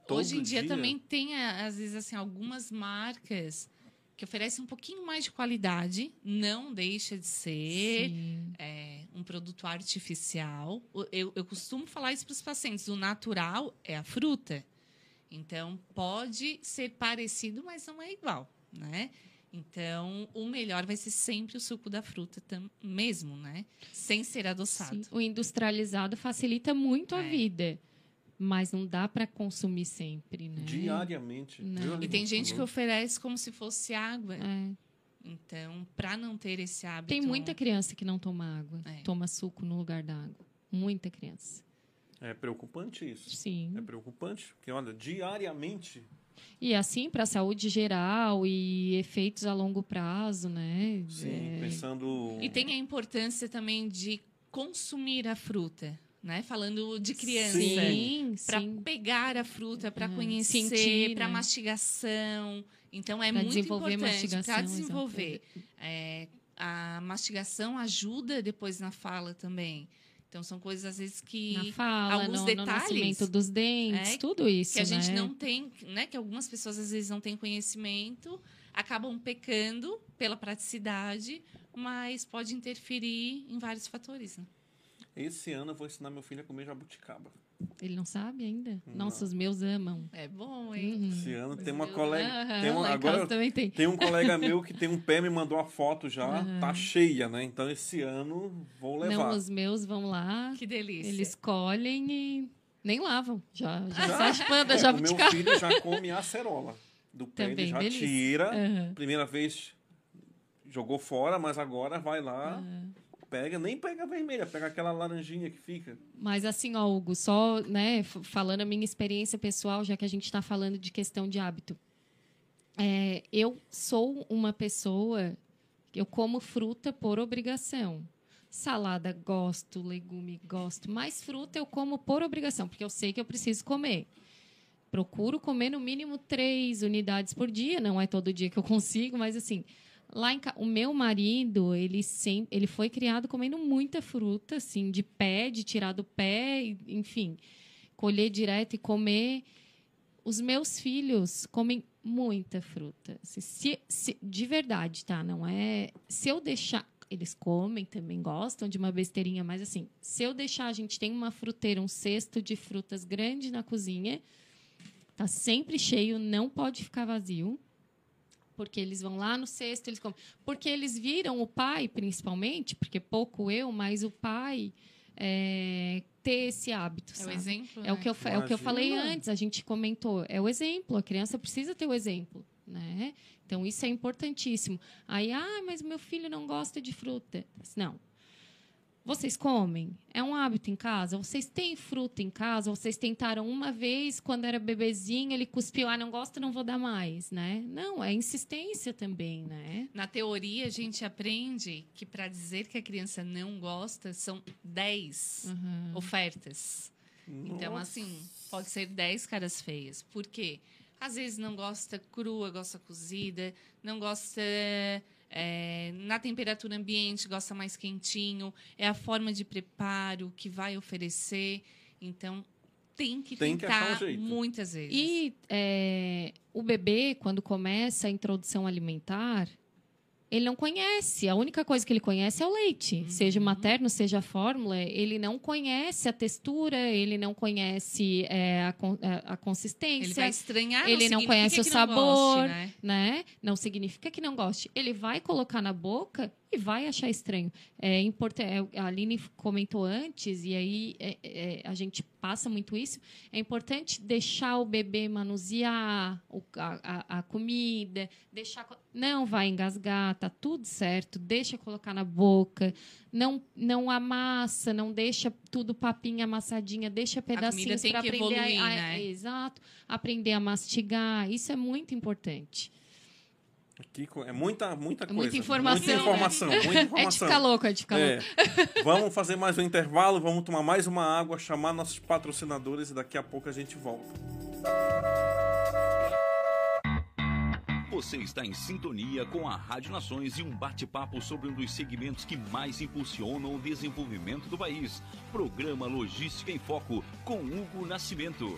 Todo Hoje em dia, dia? também tem, às vezes, assim, algumas marcas que oferecem um pouquinho mais de qualidade, não deixa de ser é, um produto artificial. Eu, eu costumo falar isso para os pacientes. O natural é a fruta. Então, pode ser parecido, mas não é igual, né? Então, o melhor vai ser sempre o suco da fruta mesmo, né? Sem ser adoçado. Sim. O industrializado facilita muito a É. vida, mas não dá para consumir sempre, né? diariamente. E tem gente que oferece como se fosse água. É. Então, para não ter esse hábito... Tem muita criança que não toma água, É. toma suco no lugar da água. Muita criança. É preocupante isso. Sim. É preocupante, porque olha, diariamente E assim, para a saúde geral e efeitos a longo prazo, né? Sim, É, pensando. E tem a importância também de consumir a fruta, né? Falando de criança. Sim, Para pegar a fruta, para É, conhecer, para né? mastigação. Então, é Pra muito desenvolver importante mastigação, para desenvolver. É, a mastigação ajuda depois na fala também. Então são coisas às vezes que Na fala, alguns no, no detalhes nascimento dos dentes, é, tudo isso, que a gente né? não tem, né? Que algumas pessoas às vezes não têm conhecimento, acabam pecando pela praticidade, mas pode interferir em vários fatores. Né? Esse ano eu vou ensinar meu filho a comer jabuticaba. Ele não sabe ainda? Nossa, os meus amam. É bom, hein? Uhum. Esse ano tem uma colega. Aham, tem uma, agora também tem. tem um colega meu que tem um pé, me mandou a foto já, tá cheia, né? Então esse ano vou levar. Não, os meus vão lá, Que delícia. eles colhem e nem lavam. Já, já, Já? sai a É, o meu jabuticaba. filho já come a acerola do pé, ele Também, já delícia. tira. Primeira vez jogou fora, mas agora vai lá, pega, nem pega a vermelha, pega aquela laranjinha que fica. Mas assim, ó, Hugo, só né, falando a minha experiência pessoal, já que a gente está falando de questão de hábito. É, eu sou uma pessoa, eu como fruta por obrigação. Salada gosto, legume gosto, mas fruta eu como por obrigação, porque eu sei que eu preciso comer. Procuro comer no mínimo três unidades por dia, não é todo dia que eu consigo, mas assim, lá em o meu marido, ele sempre, ele foi criado comendo muita fruta, assim, de pé, de tirar do pé, enfim, colher direto e comer. Os meus filhos comem muita fruta. Se, se- se- de verdade, tá? Não é. Se eu deixar. Eles comem, também gostam de uma besteirinha, mas assim, se eu deixar, a gente tem uma fruteira, um cesto de frutas grande na cozinha, tá sempre cheio, não pode ficar vazio. Porque eles vão lá no cesto, eles comem. Porque eles viram o pai, principalmente, porque pouco eu, mas o pai é, ter esse hábito. É o exemplo. É o, que eu, é o que eu Imagina. falei antes, a gente comentou. É o exemplo, a criança precisa ter o exemplo. Né? Então, isso é importantíssimo. Aí, ah, mas meu filho não gosta de fruta. Não. Vocês comem? É um hábito em casa? Vocês têm fruta em casa? Vocês tentaram uma vez, quando era bebezinho, ele cuspiu, ah, não gosta, não vou dar mais, né? Não, é insistência também, né? Na teoria, a gente aprende que para dizer que a criança não gosta, são 10 Uhum. ofertas. Então, assim, pode ser 10 caras feias. Por quê? Às vezes não gosta crua, gosta cozida, não gosta é, na temperatura ambiente, gosta mais quentinho. É a forma de preparo que vai oferecer. Então, tem que Tem que achar um tentar muitas vezes. E é, o bebê, quando começa a introdução alimentar, ele não conhece. A única coisa que ele conhece é o leite. Seja Uhum. o materno, seja a fórmula. Ele não conhece a textura, ele não conhece é, a, con- a- a consistência. Ele vai estranhar, ele não significa conhece o que não sabor, goste, né? né? Não significa que não goste. Ele vai colocar na boca e vai achar estranho. É importante. A Aline comentou antes e aí é, é, a gente passa muito isso. É importante deixar o bebê manusear o- a, a- a comida, deixar não vai engasgar, tá tudo certo. Deixa colocar na boca, não não amassa, não deixa tudo papinha amassadinha, deixa pedacinhos para aprender a- evoluir, a, né? exato, aprender a mastigar. Isso é muito importante. Que co- é muita, muita coisa. muita informação, Muita informação, muita É de informação. ficar louco, é de ficar É. louco. Vamos fazer mais um intervalo, vamos tomar mais uma água, chamar nossos patrocinadores e daqui a pouco a gente volta. Você está em sintonia com a Rádio Nações e um bate-papo sobre um dos segmentos que mais impulsionam o desenvolvimento do país. Programa Logística em Foco, com Hugo Nascimento.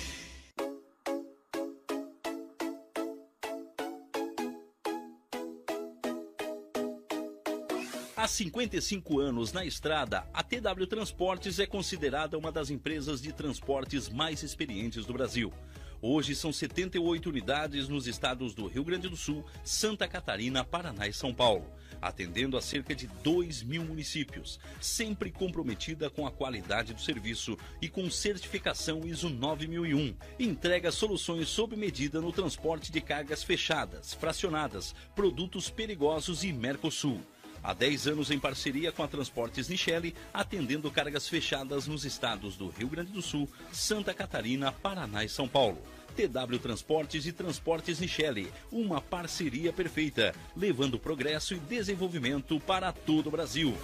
Há 55 anos na estrada, a TW Transportes é considerada uma das empresas de transportes mais experientes do Brasil. Hoje são 78 unidades nos estados do Rio Grande do Sul, Santa Catarina, Paraná e São Paulo, atendendo a cerca de 2 mil municípios, sempre comprometida com a qualidade do serviço e com certificação ISO 9001. Entrega soluções sob medida no transporte de cargas fechadas, fracionadas, produtos perigosos e Mercosul. Há 10 anos em parceria com a Transportes Nichelle, atendendo cargas fechadas nos estados do Rio Grande do Sul, Santa Catarina, Paraná e São Paulo. TW Transportes e Transportes Nichelle, uma parceria perfeita, levando progresso e desenvolvimento para todo o Brasil.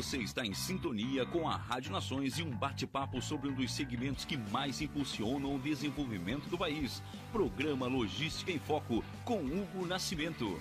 Você está em sintonia com a Rádio Nações e um bate-papo sobre um dos segmentos que mais impulsionam o desenvolvimento do país. Programa Logística em Foco, com Hugo Nascimento.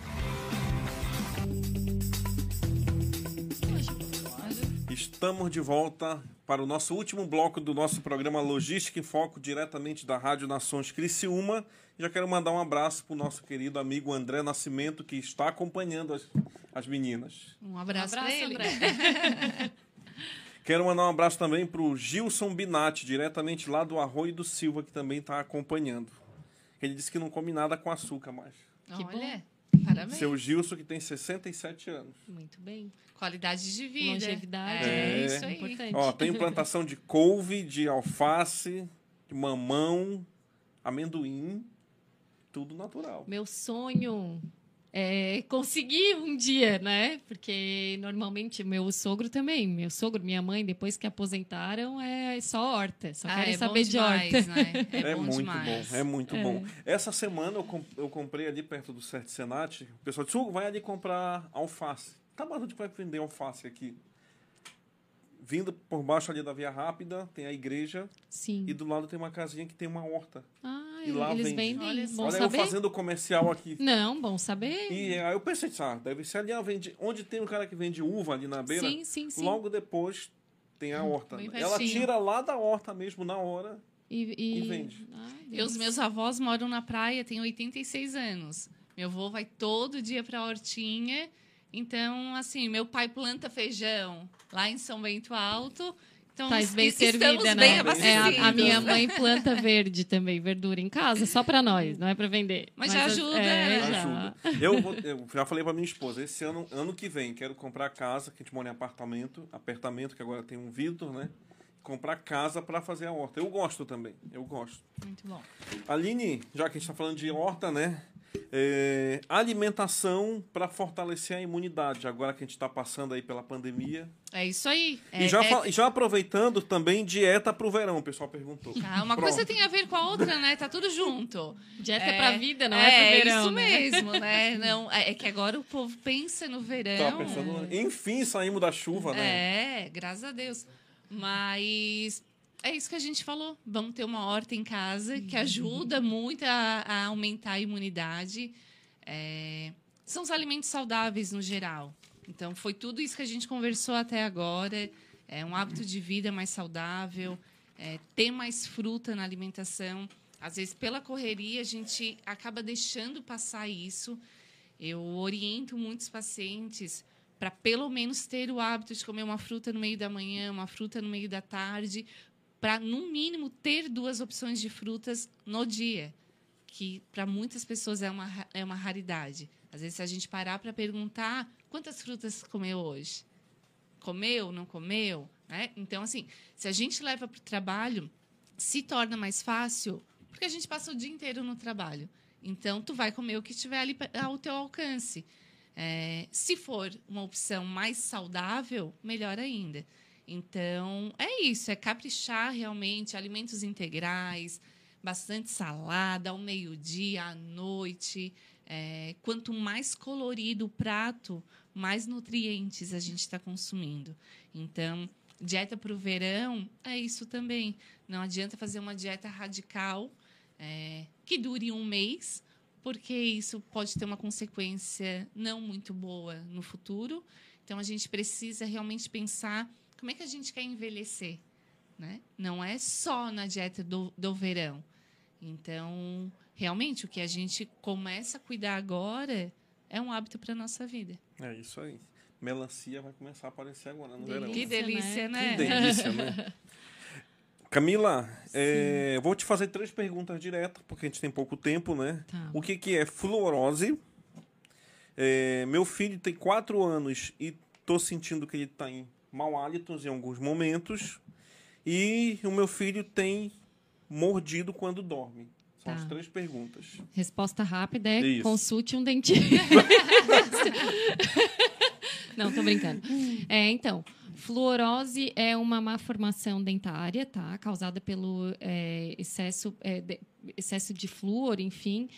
Estamos de volta para o nosso último bloco do nosso programa Logística em Foco, diretamente da Rádio Nações Criciúma. Já quero mandar um abraço para o nosso querido amigo André Nascimento, que está acompanhando as, as meninas. Um abraço, Um abraço. André. Quero mandar um abraço também para o Gilson Binatti, diretamente lá do Arroio do Silva, que também está acompanhando. Ele disse que não come nada com açúcar mais. Que Olha, parabéns. Seu Gilson, que tem 67 anos. Muito bem. Qualidade de vida. Longevidade. É, É. isso aí. Importante. Ó, tem plantação de couve, de alface, de mamão, amendoim, tudo natural. Meu sonho é conseguir um dia, né? Porque normalmente meu sogro também, meu sogro, minha mãe, depois que aposentaram, é só horta. Só Ah, querem é saber bom de horta. demais, Né? É, É, bom muito demais. bom, é muito bom. Essa semana eu, com- eu comprei ali perto do Certo Senat, o pessoal disse, Hugo, vai ali comprar alface. Tá, mas onde vai vender alface aqui? Vindo por baixo ali da Via Rápida, tem a igreja, Sim. e do lado tem uma casinha que tem uma horta. Ah, e lá eles vende. vendem. Olha bom Olha eu saber. fazendo comercial aqui. Não, bom saber. E aí eu pensei, ah, deve ser ali, ah, vende, onde tem um cara que vende uva ali na beira, Sim, sim, sim. logo depois tem a horta. bem Ela pertinho. tira lá da horta mesmo, na hora. E, e... e vende. Ai, E os meus avós moram na praia, têm 86 anos. Meu avô vai todo dia pra hortinha. Então, assim, meu pai planta feijão lá em São Bento Alto. Então, Faz bem servida, estamos né? bem É, abastecidos. a, a minha mãe planta verde também, verdura em casa, só pra nós, não é pra vender. Mas já ajuda, é, né? já. Ajuda. Eu, vou- eu já falei pra minha esposa, esse ano, ano que vem, quero comprar casa, que a gente mora em apartamento, apartamento que agora tem um Vitor, né? Comprar casa para fazer a horta. Eu gosto também, eu gosto. Muito bom. Aline, já que a gente está falando de horta, né? É, alimentação para fortalecer a imunidade, agora que a gente está passando aí pela pandemia. É isso aí. É, e, já, é- já aproveitando também dieta para o verão, o pessoal perguntou. Ah, uma Pronto. coisa tem a ver com a outra, né? Tá tudo junto. Dieta é, pra vida, não é, pro verão. isso né? mesmo, né? Não, é é que agora o povo pensa no verão. Tá pensando, enfim, saímos da chuva, né? É, graças a Deus. Mas é isso que a gente falou. Vamos ter uma horta em casa que ajuda muito a, a aumentar a imunidade. É, são os alimentos saudáveis no geral. Então, foi tudo isso que a gente conversou até agora. É um hábito de vida mais saudável, é, ter mais fruta na alimentação. Às vezes, pela correria, a gente acaba deixando passar isso. Eu oriento muitos pacientes para, pelo menos, ter o hábito de comer uma fruta no meio da manhã, uma fruta no meio da tarde, para, no mínimo, ter duas opções de frutas no dia, que para muitas pessoas é uma, é uma raridade. Às vezes, se a gente parar para perguntar quantas frutas comeu hoje, comeu, não comeu, né? Então, assim, se a gente leva para o trabalho, se torna mais fácil, porque a gente passa o dia inteiro no trabalho. Então, tu vai comer o que estiver ali ao teu alcance. É, se for uma opção mais saudável, melhor ainda. Então, é isso, é caprichar realmente, alimentos integrais, bastante salada ao meio-dia, à noite. É, quanto mais colorido o prato, mais nutrientes a gente está consumindo. Então, dieta para o verão é isso também. Não adianta fazer uma dieta radical é, que dure um mês, porque isso pode ter uma consequência não muito boa no futuro. Então, a gente precisa realmente pensar como é que a gente quer envelhecer. Né? Não é só na dieta do, do verão. Então, realmente, o que a gente começa a cuidar agora é um hábito para a nossa vida. É isso aí. Melancia vai começar a aparecer agora no Delícia. verão. Que delícia, né? Que delícia, né? Camila, é, eu vou te fazer três perguntas diretas, porque a gente tem pouco tempo, né? Tá. O que, que é fluorose? É, meu filho tem quatro anos e tô sentindo que ele está em mau hálito em alguns momentos. E o meu filho tem mordido quando dorme. São Tá. as três perguntas. Resposta rápida é Isso. consulte um dentista. Não, tô brincando. É, então, fluorose é uma má formação dentária, tá? Causada pelo é, excesso, é, de, excesso de flúor, enfim.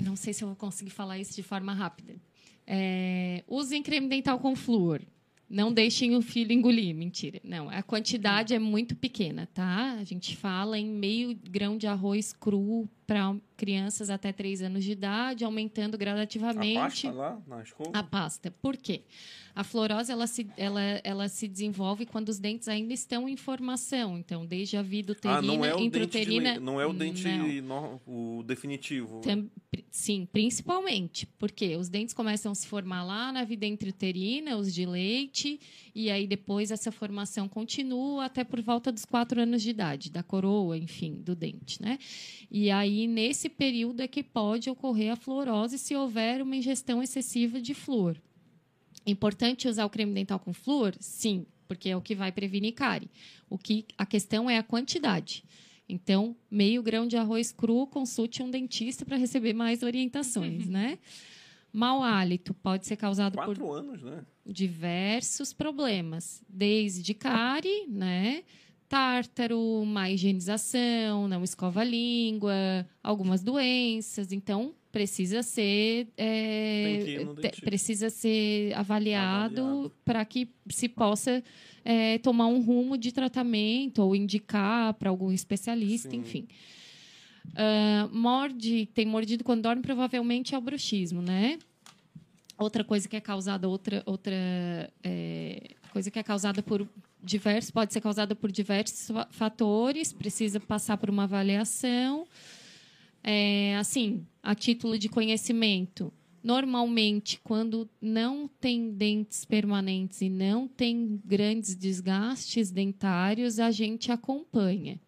Não sei se eu vou conseguir falar isso de forma rápida. É, usem creme dental com flúor. Não deixem o filho engolir. Mentira. Não, a quantidade é muito pequena, tá? A gente fala em meio grão de arroz cru para crianças até 3 anos de idade, aumentando A gradativamente pasta lá na escova? a pasta. Por quê? A fluorose ela se, ela, ela se desenvolve quando os dentes ainda estão em formação. Então, desde a vida uterina, Ah, não é o dente, de intrauterina... não é o dente Não. o definitivo. Pri- sim, principalmente. Porque os dentes começam a se formar lá na vida intrauterina, os de leite, e aí depois essa formação continua até por volta dos quatro anos de idade, da coroa, enfim, do dente, né? E aí, nesse período, é que pode ocorrer a fluorose se houver uma ingestão excessiva de flúor. Importante usar o creme dental com flúor? Sim, porque é o que vai prevenir cárie. O que a questão é a quantidade. Então, meio grão de arroz cru, consulte um dentista para receber mais orientações, né? Mau hálito pode ser causado por Quatro anos, né? diversos problemas, desde cárie, né? Tártaro, má higienização, não escova a língua, algumas doenças. Então, precisa ser, é, te- precisa ser avaliado, Avaliado. para que se possa é, tomar um rumo de tratamento ou indicar para algum especialista, Sim. enfim. Ah, morde, tem mordido quando dorme, provavelmente é o bruxismo, né? Outra coisa que é causada, outra, outra é, coisa que é causada por diversos, pode ser causada por diversos fa- fatores, precisa passar por uma avaliação. É, assim, a título de conhecimento, normalmente, quando não tem dentes permanentes e não tem grandes desgastes dentários, a gente acompanha.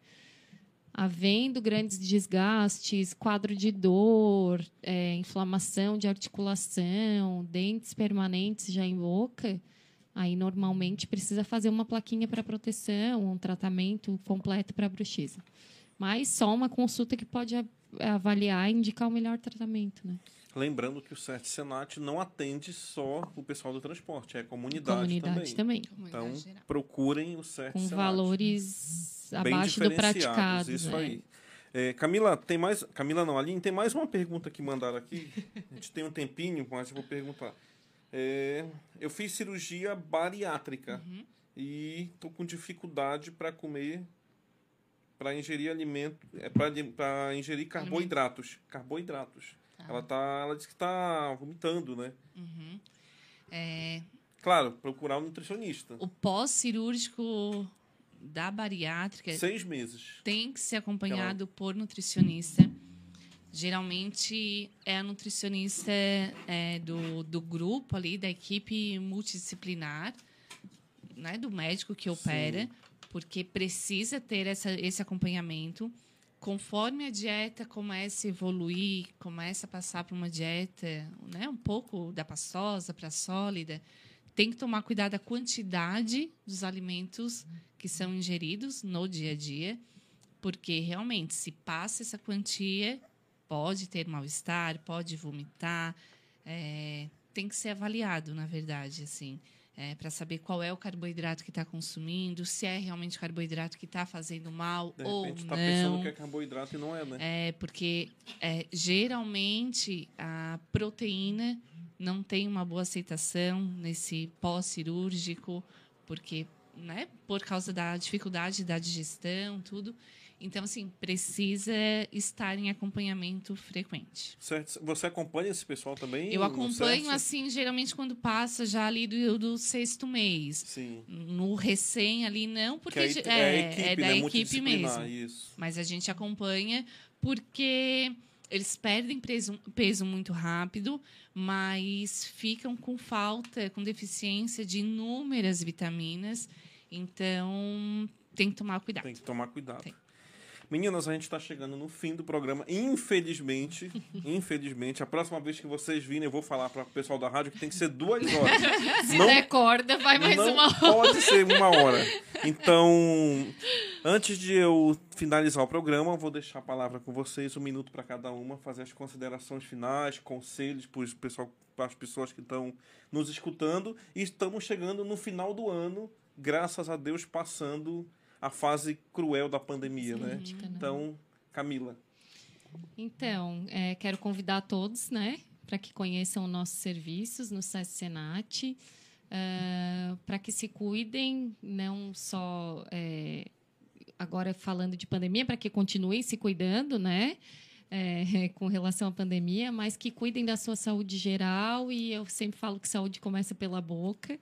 Havendo grandes desgastes, quadro de dor, é, inflamação de articulação, dentes permanentes já em boca, aí normalmente precisa fazer uma plaquinha para proteção, um tratamento completo para bruxismo. Mas só uma consulta que pode a- avaliar e indicar o melhor tratamento, né? Lembrando que o CERT Senat não atende só o pessoal do transporte, é a comunidade, Comunidade também. Então, Comunidade geral. procurem o CERT Com Senat. valores Bem abaixo do diferenciados, praticado. Isso né? aí. É, Camila, tem mais. Camila não, Aline, tem mais uma pergunta que mandaram aqui. A gente tem um tempinho, mas eu vou perguntar. É, eu fiz cirurgia bariátrica Uhum. e tô com dificuldade para comer, para ingerir alimento, é para ingerir carboidratos. Carboidratos. Tá. Ela tá, ela disse que tá vomitando, né? Uhum. É, Claro, procurar um nutricionista. o pós-cirúrgico da bariátrica Seis meses. tem que ser acompanhado por nutricionista. Geralmente é a nutricionista é, do, do grupo ali, da equipe multidisciplinar, né, do médico que opera, porque precisa ter essa, esse acompanhamento. Conforme a dieta começa a evoluir, começa a passar para uma dieta né, um pouco da pastosa para sólida, tem que tomar cuidado da quantidade dos alimentos que são ingeridos no dia a dia, porque realmente, se passa essa quantia, pode ter mal-estar, pode vomitar, é, tem que ser avaliado, na verdade, assim, para saber qual é o carboidrato que está consumindo, se é realmente o carboidrato que está fazendo mal De ou repente não. tá pensando que é carboidrato e não é, né? É, porque é, geralmente a proteína não tem uma boa aceitação nesse pós-cirúrgico, porque, né, por causa da dificuldade da digestão, tudo. Então, assim, precisa estar em acompanhamento frequente. Certo. Você acompanha esse pessoal também? Eu acompanho, assim, geralmente quando passa já ali do, do sexto mês. Sim. No recém ali, não, porque ge- é, a equipe, é da né? equipe mesmo. Isso. Mas a gente acompanha porque eles perdem peso, peso muito rápido, mas ficam com falta, com deficiência de inúmeras vitaminas. Então, tem que tomar cuidado. Tem que tomar cuidado. Tem. Meninas, a gente está chegando no fim do programa. Infelizmente, infelizmente, a próxima vez que vocês virem, eu vou falar para o pessoal da rádio que tem que ser duas horas. Se Não- der corda, vai mais uma hora. pode ser uma hora. Então, antes de eu finalizar o programa, vou deixar a palavra com vocês, um minuto para cada uma, fazer as considerações finais, conselhos para pessoal, para as pessoas que estão nos escutando. E estamos chegando no final do ano, graças a Deus, passando a fase cruel da pandemia, né? Crítica, né? Então, Camila. Então, é, quero convidar todos, né, para que conheçam nossos serviços no SESC Senat, para que se cuidem, não só é, agora falando de pandemia, para que continuem se cuidando, né, é, com relação à pandemia, mas que cuidem da sua saúde geral e eu sempre falo que saúde começa pela boca.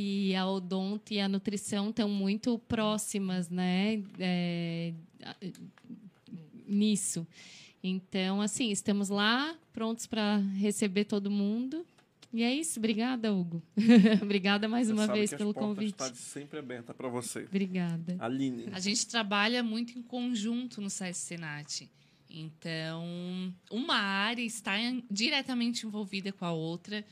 E a odonto e a nutrição estão muito próximas, né? é, nisso. Então, assim, estamos lá, prontos para receber todo mundo. E é isso. Obrigada, Hugo. Obrigada mais Você uma vez pelo convite. estão sempre abertas para você. Obrigada. Aline. A gente trabalha muito em conjunto no SESC Senat. Então, uma área está diretamente envolvida com a outra.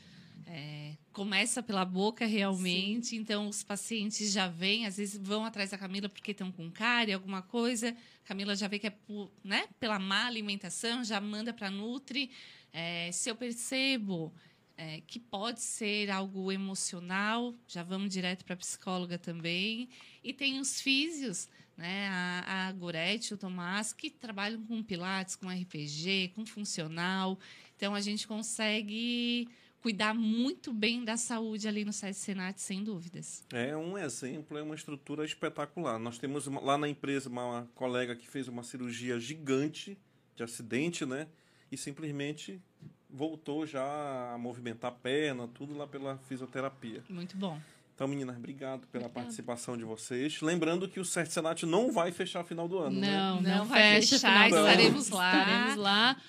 É, começa pela boca realmente, então os pacientes já vêm, às vezes vão atrás da Camila porque estão com cárie, alguma coisa. Camila já vê que é por- né, pela má alimentação, já manda para Nutri. É, se eu percebo é, que pode ser algo emocional, já vamos direto para a psicóloga também. E tem os físios, né? A, a Gorete, o Tomás, que trabalham com pilates, com RPG, com funcional. Então, a gente consegue cuidar muito bem da saúde ali no SESC Senat, sem dúvidas. É um exemplo, é uma estrutura espetacular. Nós temos uma- lá na empresa uma colega que fez uma cirurgia gigante de acidente, né? E simplesmente voltou já a movimentar a perna, tudo lá pela fisioterapia. Muito bom. Então, meninas, obrigado pela Obrigada. participação de vocês. Lembrando que o CERT Senat não vai fechar final do ano, né? Não, Não não, vai fecha. fechar, estaremos lá. Estaremos lá.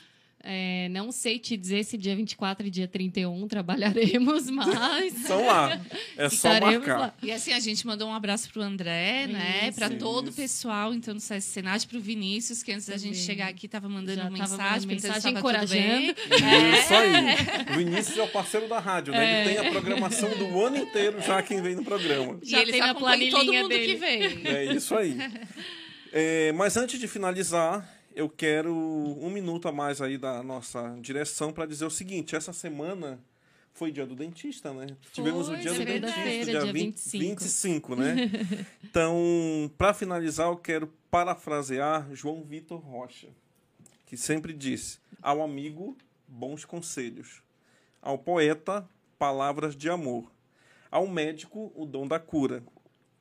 É, não sei te dizer se dia 24 e dia 31 trabalharemos, mas São lá. É só marcar. lá. E assim, a gente mandou um abraço pro André, né? Isso. Para todo o pessoal, então, do SESC Senat, pro Vinícius, que antes da gente Também. chegar aqui estava mandando Já tava mensagem, mandando mensagem, tava tudo bem. encorajando. Isso aí. O Vinícius é o parceiro da rádio, né? Ele tem a programação do ano inteiro já quem vem no programa. E Já eles tem na acompanham todo planilhinha mundo dele. que vem. É isso aí. É, mas antes de finalizar, eu quero um minuto a mais aí da nossa direção para dizer o seguinte: essa semana foi dia do dentista, né? Tivemos o dia do dentista, dia dia 20, 25. 25, né? Então, para finalizar, eu quero parafrasear João Vitor Rocha, que sempre disse: ao amigo, bons conselhos, ao poeta, palavras de amor, ao médico, o dom da cura,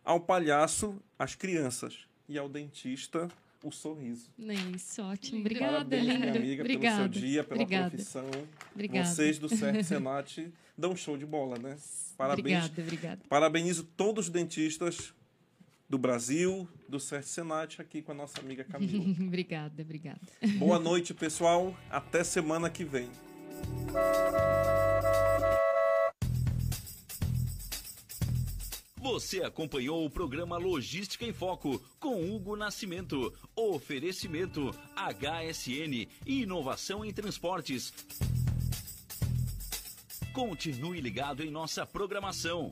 ao palhaço, as crianças e ao dentista, o sorriso. É Isso, ótimo. Obrigada, Parabéns, minha linda. amiga, Obrigada. pelo seu dia, pela Obrigada. profissão. Obrigada. Vocês do CERT Senat dão show de bola, né? Parabéns. Obrigada, obrigada. Parabenizo todos os dentistas do Brasil, do Certo Senat, aqui com a nossa amiga Camila. obrigada, obrigada. Boa noite, pessoal. Até semana que vem. Você acompanhou o programa Logística em Foco com Hugo Nascimento. Oferecimento HSN inovação em transportes. Continue ligado em nossa programação.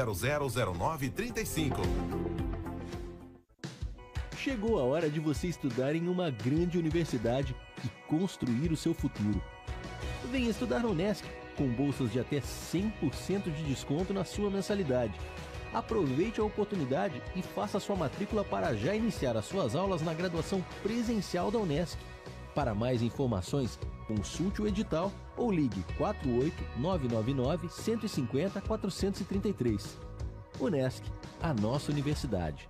000935. Chegou a hora de você estudar em uma grande universidade e construir o seu futuro. Venha estudar na Unesc, com bolsas de até 100% de desconto na sua mensalidade. Aproveite a oportunidade e faça sua matrícula para já iniciar as suas aulas na graduação presencial da Unesc. Para mais informações, consulte o edital ou ligue 48 999 150 433. Unesc, a nossa universidade.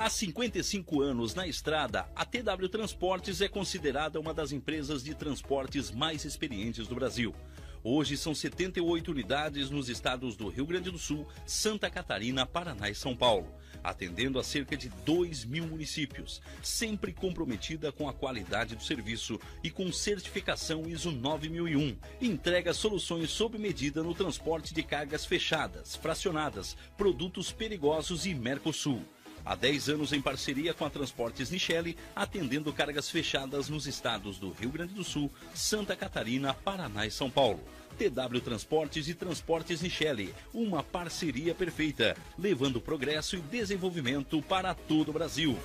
Há 55 anos na estrada, a TW Transportes é considerada uma das empresas de transportes mais experientes do Brasil. Hoje são 78 unidades nos estados do Rio Grande do Sul, Santa Catarina, Paraná e São Paulo, atendendo a cerca de 2 mil municípios, sempre comprometida com a qualidade do serviço e com certificação ISO 9001. Entrega soluções sob medida no transporte de cargas fechadas, fracionadas, produtos perigosos e Mercosul. Há 10 anos em parceria com a Transportes Nichelle, atendendo cargas fechadas nos estados do Rio Grande do Sul, Santa Catarina, Paraná e São Paulo. TW Transportes e Transportes Nichelle, uma parceria perfeita, levando progresso e desenvolvimento para todo o Brasil.